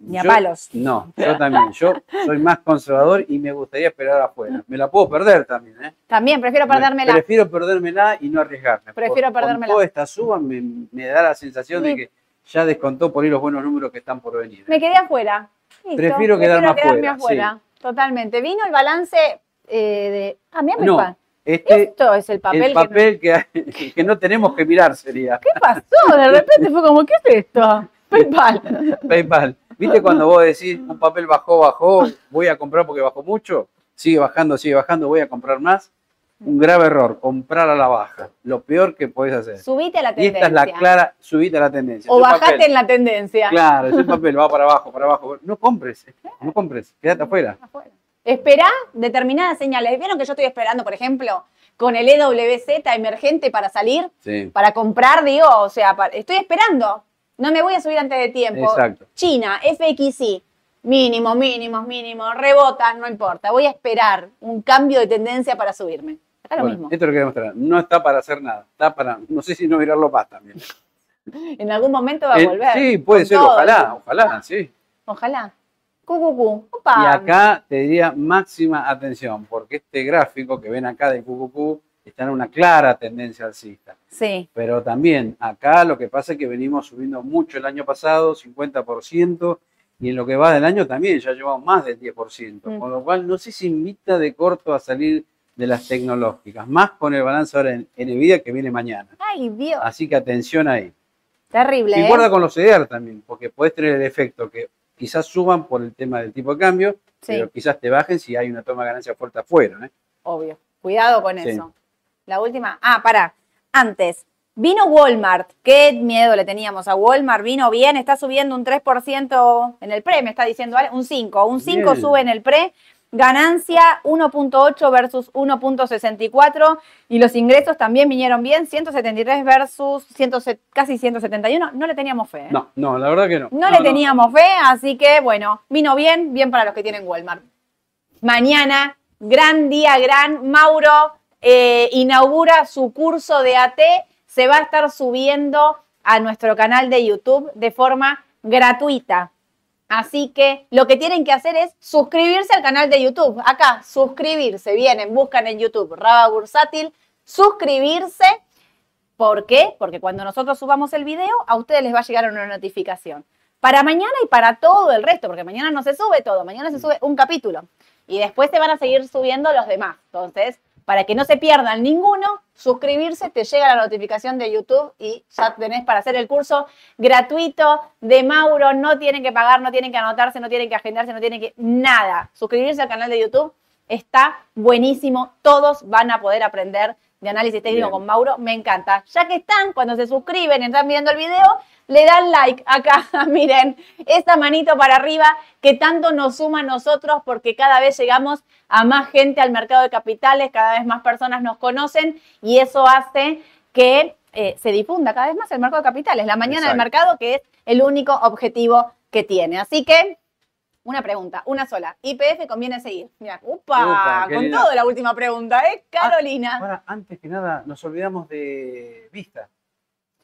ni a Yo- palos. No, yo también. Yo soy más conservador y me gustaría esperar afuera. Me la puedo perder también, ¿eh? También prefiero Me- perdérmela. Prefiero perdérmela y no arriesgarme. Prefiero Por- perdérmela. Con toda esta suba me, me da la sensación de que ya descontó por ahí los buenos números que están por venir. Me quedé afuera. Listo. Prefiero quedarme quedarme afuera, afuera. Totalmente. Vino el balance eh, de. Ah, mira, No, este, Esto es el papel, el que- papel que, que no tenemos que mirar sería ¿Qué pasó? De repente fue como, ¿qué es esto? PayPal. PayPal. ¿Viste cuando vos decís un papel bajó, bajó, voy a comprar porque bajó mucho? Sigue bajando, sigue bajando, voy a comprar más. Un grave error, comprar a la baja. Lo peor que podés hacer. Subite a la Y tendencia. esta es la clara, subite a la tendencia. O Es bajate papel. en la tendencia. Claro, es un papel, va para abajo, para abajo. No compres, no compres, quédate afuera. Afuera. Esperá determinadas señales. ¿Vieron que yo estoy esperando, por ejemplo, con el EWZ emergente para salir? Sí, para comprar, digo, o sea, estoy esperando. No me voy a subir antes de tiempo. Exacto. China, FXI, mínimo, mínimos, mínimos, rebotan, no importa. Voy a esperar un cambio de tendencia para subirme. Acá lo Bueno, mismo. esto es lo que quería mostrar. No está para hacer nada, está para, no sé si no mirarlo más también. *laughs* En algún momento va a Eh, volver. sí, puede ser, todo. ojalá, ojalá, sí. Ojalá. Cucucú. Opa. Y acá te diría máxima atención, porque este gráfico que ven acá del QQQ está en una clara tendencia alcista. Sí. Pero también acá lo que pasa es que venimos subiendo mucho el año pasado, 50%, y en lo que va del año también ya llevamos más del 10%. Mm. Con lo cual no sé si invita de corto a salir de las tecnológicas, más con el balance ahora en, en Nvidia que viene mañana. Ay, Dios. Así que atención ahí. Terrible, Y ¿eh? guarda con los CDR también, porque puedes tener el efecto que quizás suban por el tema del tipo de cambio, Sí. pero quizás te bajen si hay una toma de ganancia fuerte afuera. ¿eh? Obvio. Cuidado con Sí. eso. La última. Ah, pará. Antes. Vino Walmart. Qué miedo le teníamos a Walmart. Vino bien. Está subiendo un 3% en el pre, me está diciendo un 5. Un 5 Bien. sube en el pre. Ganancia 1.8 versus 1.64. Y los ingresos también vinieron bien. 173 versus 100 casi 171. No le teníamos fe. ¿eh? No, no, la verdad que no. No, le teníamos fe, así que bueno, vino bien, bien para los que tienen Walmart. Mañana, gran día, gran. Mauro eh, inaugura su curso de AT, se va a estar subiendo a nuestro canal de YouTube de forma gratuita. Así que lo que tienen que hacer es suscribirse al canal de YouTube. Acá, suscribirse. Vienen, buscan en YouTube Raba Bursátil, suscribirse. ¿Por qué? Porque cuando nosotros subamos el video, a ustedes les va a llegar una notificación. Para mañana y para todo el resto, porque mañana no se sube todo, mañana se sube un capítulo. Y después se van a seguir subiendo los demás. Entonces, para que no se pierdan ninguno, suscribirse, te llega la notificación de YouTube y ya tenés para hacer el curso gratuito de Mauro. No tienen que pagar, no tienen que anotarse, no tienen que agendarse, no tienen que nada. Suscribirse al canal de YouTube está buenísimo. Todos van a poder aprender de análisis técnico Bien. con Mauro. Me encanta. Ya que están, cuando se suscriben están viendo el video, le dan like acá, *laughs* miren, esta manito para arriba que tanto nos suma a nosotros porque cada vez llegamos a más gente al mercado de capitales, cada vez más personas nos conocen y eso hace que eh, se difunda cada vez más el mercado de capitales. La mañana del Exacto. mercado que es el único objetivo que tiene. Así que, una pregunta, una sola. IPF conviene seguir. Mira, upa, con todo la última pregunta, ¿eh? Carolina. Ahora, antes que nada, nos olvidamos de vista.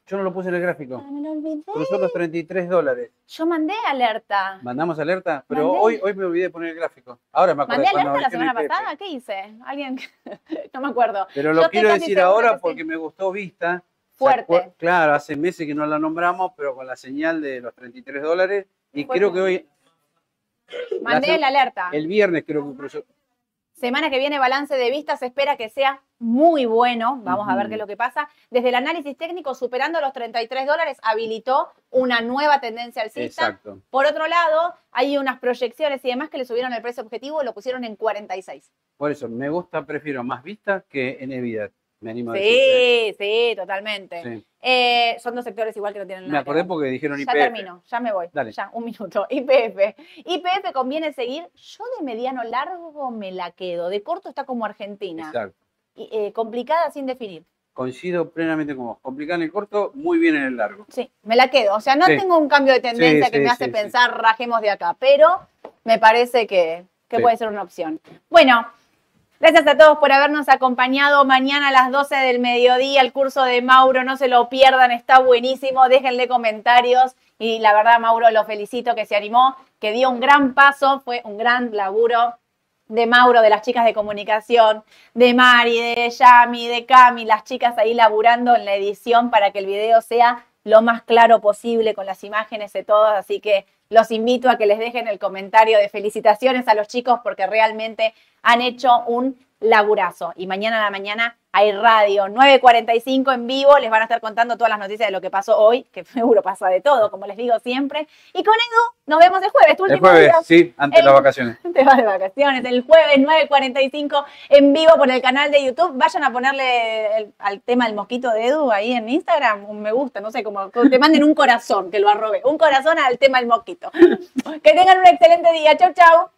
Yo no lo puse en el gráfico. Ah, me lo olvidé. Cruzó los 33 dólares. Yo mandé alerta. ¿Mandamos alerta? Pero Mandé. hoy, hoy me olvidé de poner el gráfico. Ahora me acuerdo ¿Mandé alerta la semana IPF. pasada? ¿Qué hice? ¿Alguien? *laughs* no me acuerdo. Pero lo quiero decir ahora sí. porque me gustó Vista. ¿Se Fuerte. Claro, hace meses que no la nombramos, pero con la señal de los 33 dólares. Y creo que hoy, Mandé la alerta. el viernes creo que. Semana que viene, balance de vistas, se espera que sea muy bueno. Vamos a ver qué es lo que pasa. Desde el análisis técnico, superando los 33 dólares, habilitó una nueva tendencia alcista. Exacto. Por otro lado, hay unas proyecciones y demás que le subieron el precio objetivo y lo pusieron en 46. Por eso, me gusta, prefiero más Vista que Nvidia. Me animo a decir. ¿eh? Sí, sí, totalmente. Sí. Eh, son dos sectores igual que no tienen nada Me que acordé ver. porque dijeron Ya IPF. termino, ya me voy. Dale. Ya, un minuto. *laughs* IPF. IPF conviene seguir. Yo de mediano largo me la quedo. De corto está como Argentina. Exacto. Y, eh, complicada sin definir. Coincido plenamente con vos. Complicar en el corto, muy bien en el largo. Sí, me la quedo. O sea, no Sí. tengo un cambio de tendencia Sí, que me hace pensar rajemos de acá, pero me parece que, que puede ser una opción. Bueno, gracias a todos por habernos acompañado mañana a las 12 del mediodía. El curso de Mauro, no se lo pierdan, está buenísimo. Déjenle comentarios. Y la verdad, Mauro, lo felicito que se animó, que dio un gran paso, fue un gran laburo de Mauro, de las chicas de comunicación, de Mari, de Yami, de Cami, las chicas ahí laburando en la edición para que el video sea lo más claro posible con las imágenes de todos. Así que los invito a que les dejen el comentario de felicitaciones a los chicos porque realmente han hecho un laburazo. Y mañana a la mañana hay radio 9.45 en vivo. Les van a estar contando todas las noticias de lo que pasó hoy, que *laughs* seguro pasa de todo, como les digo siempre. Y con Edu nos vemos el jueves, tu El jueves, día. sí, antes de las vacaciones. *laughs* Te vas de vacaciones. El jueves 9.45 en vivo por el canal de YouTube. Vayan a ponerle el- al tema del mosquito de Edu ahí en Instagram un me gusta, no sé, como te manden un corazón, que lo arrobe. Un corazón al tema del mosquito. *laughs* Que tengan un excelente día. Chau, chau.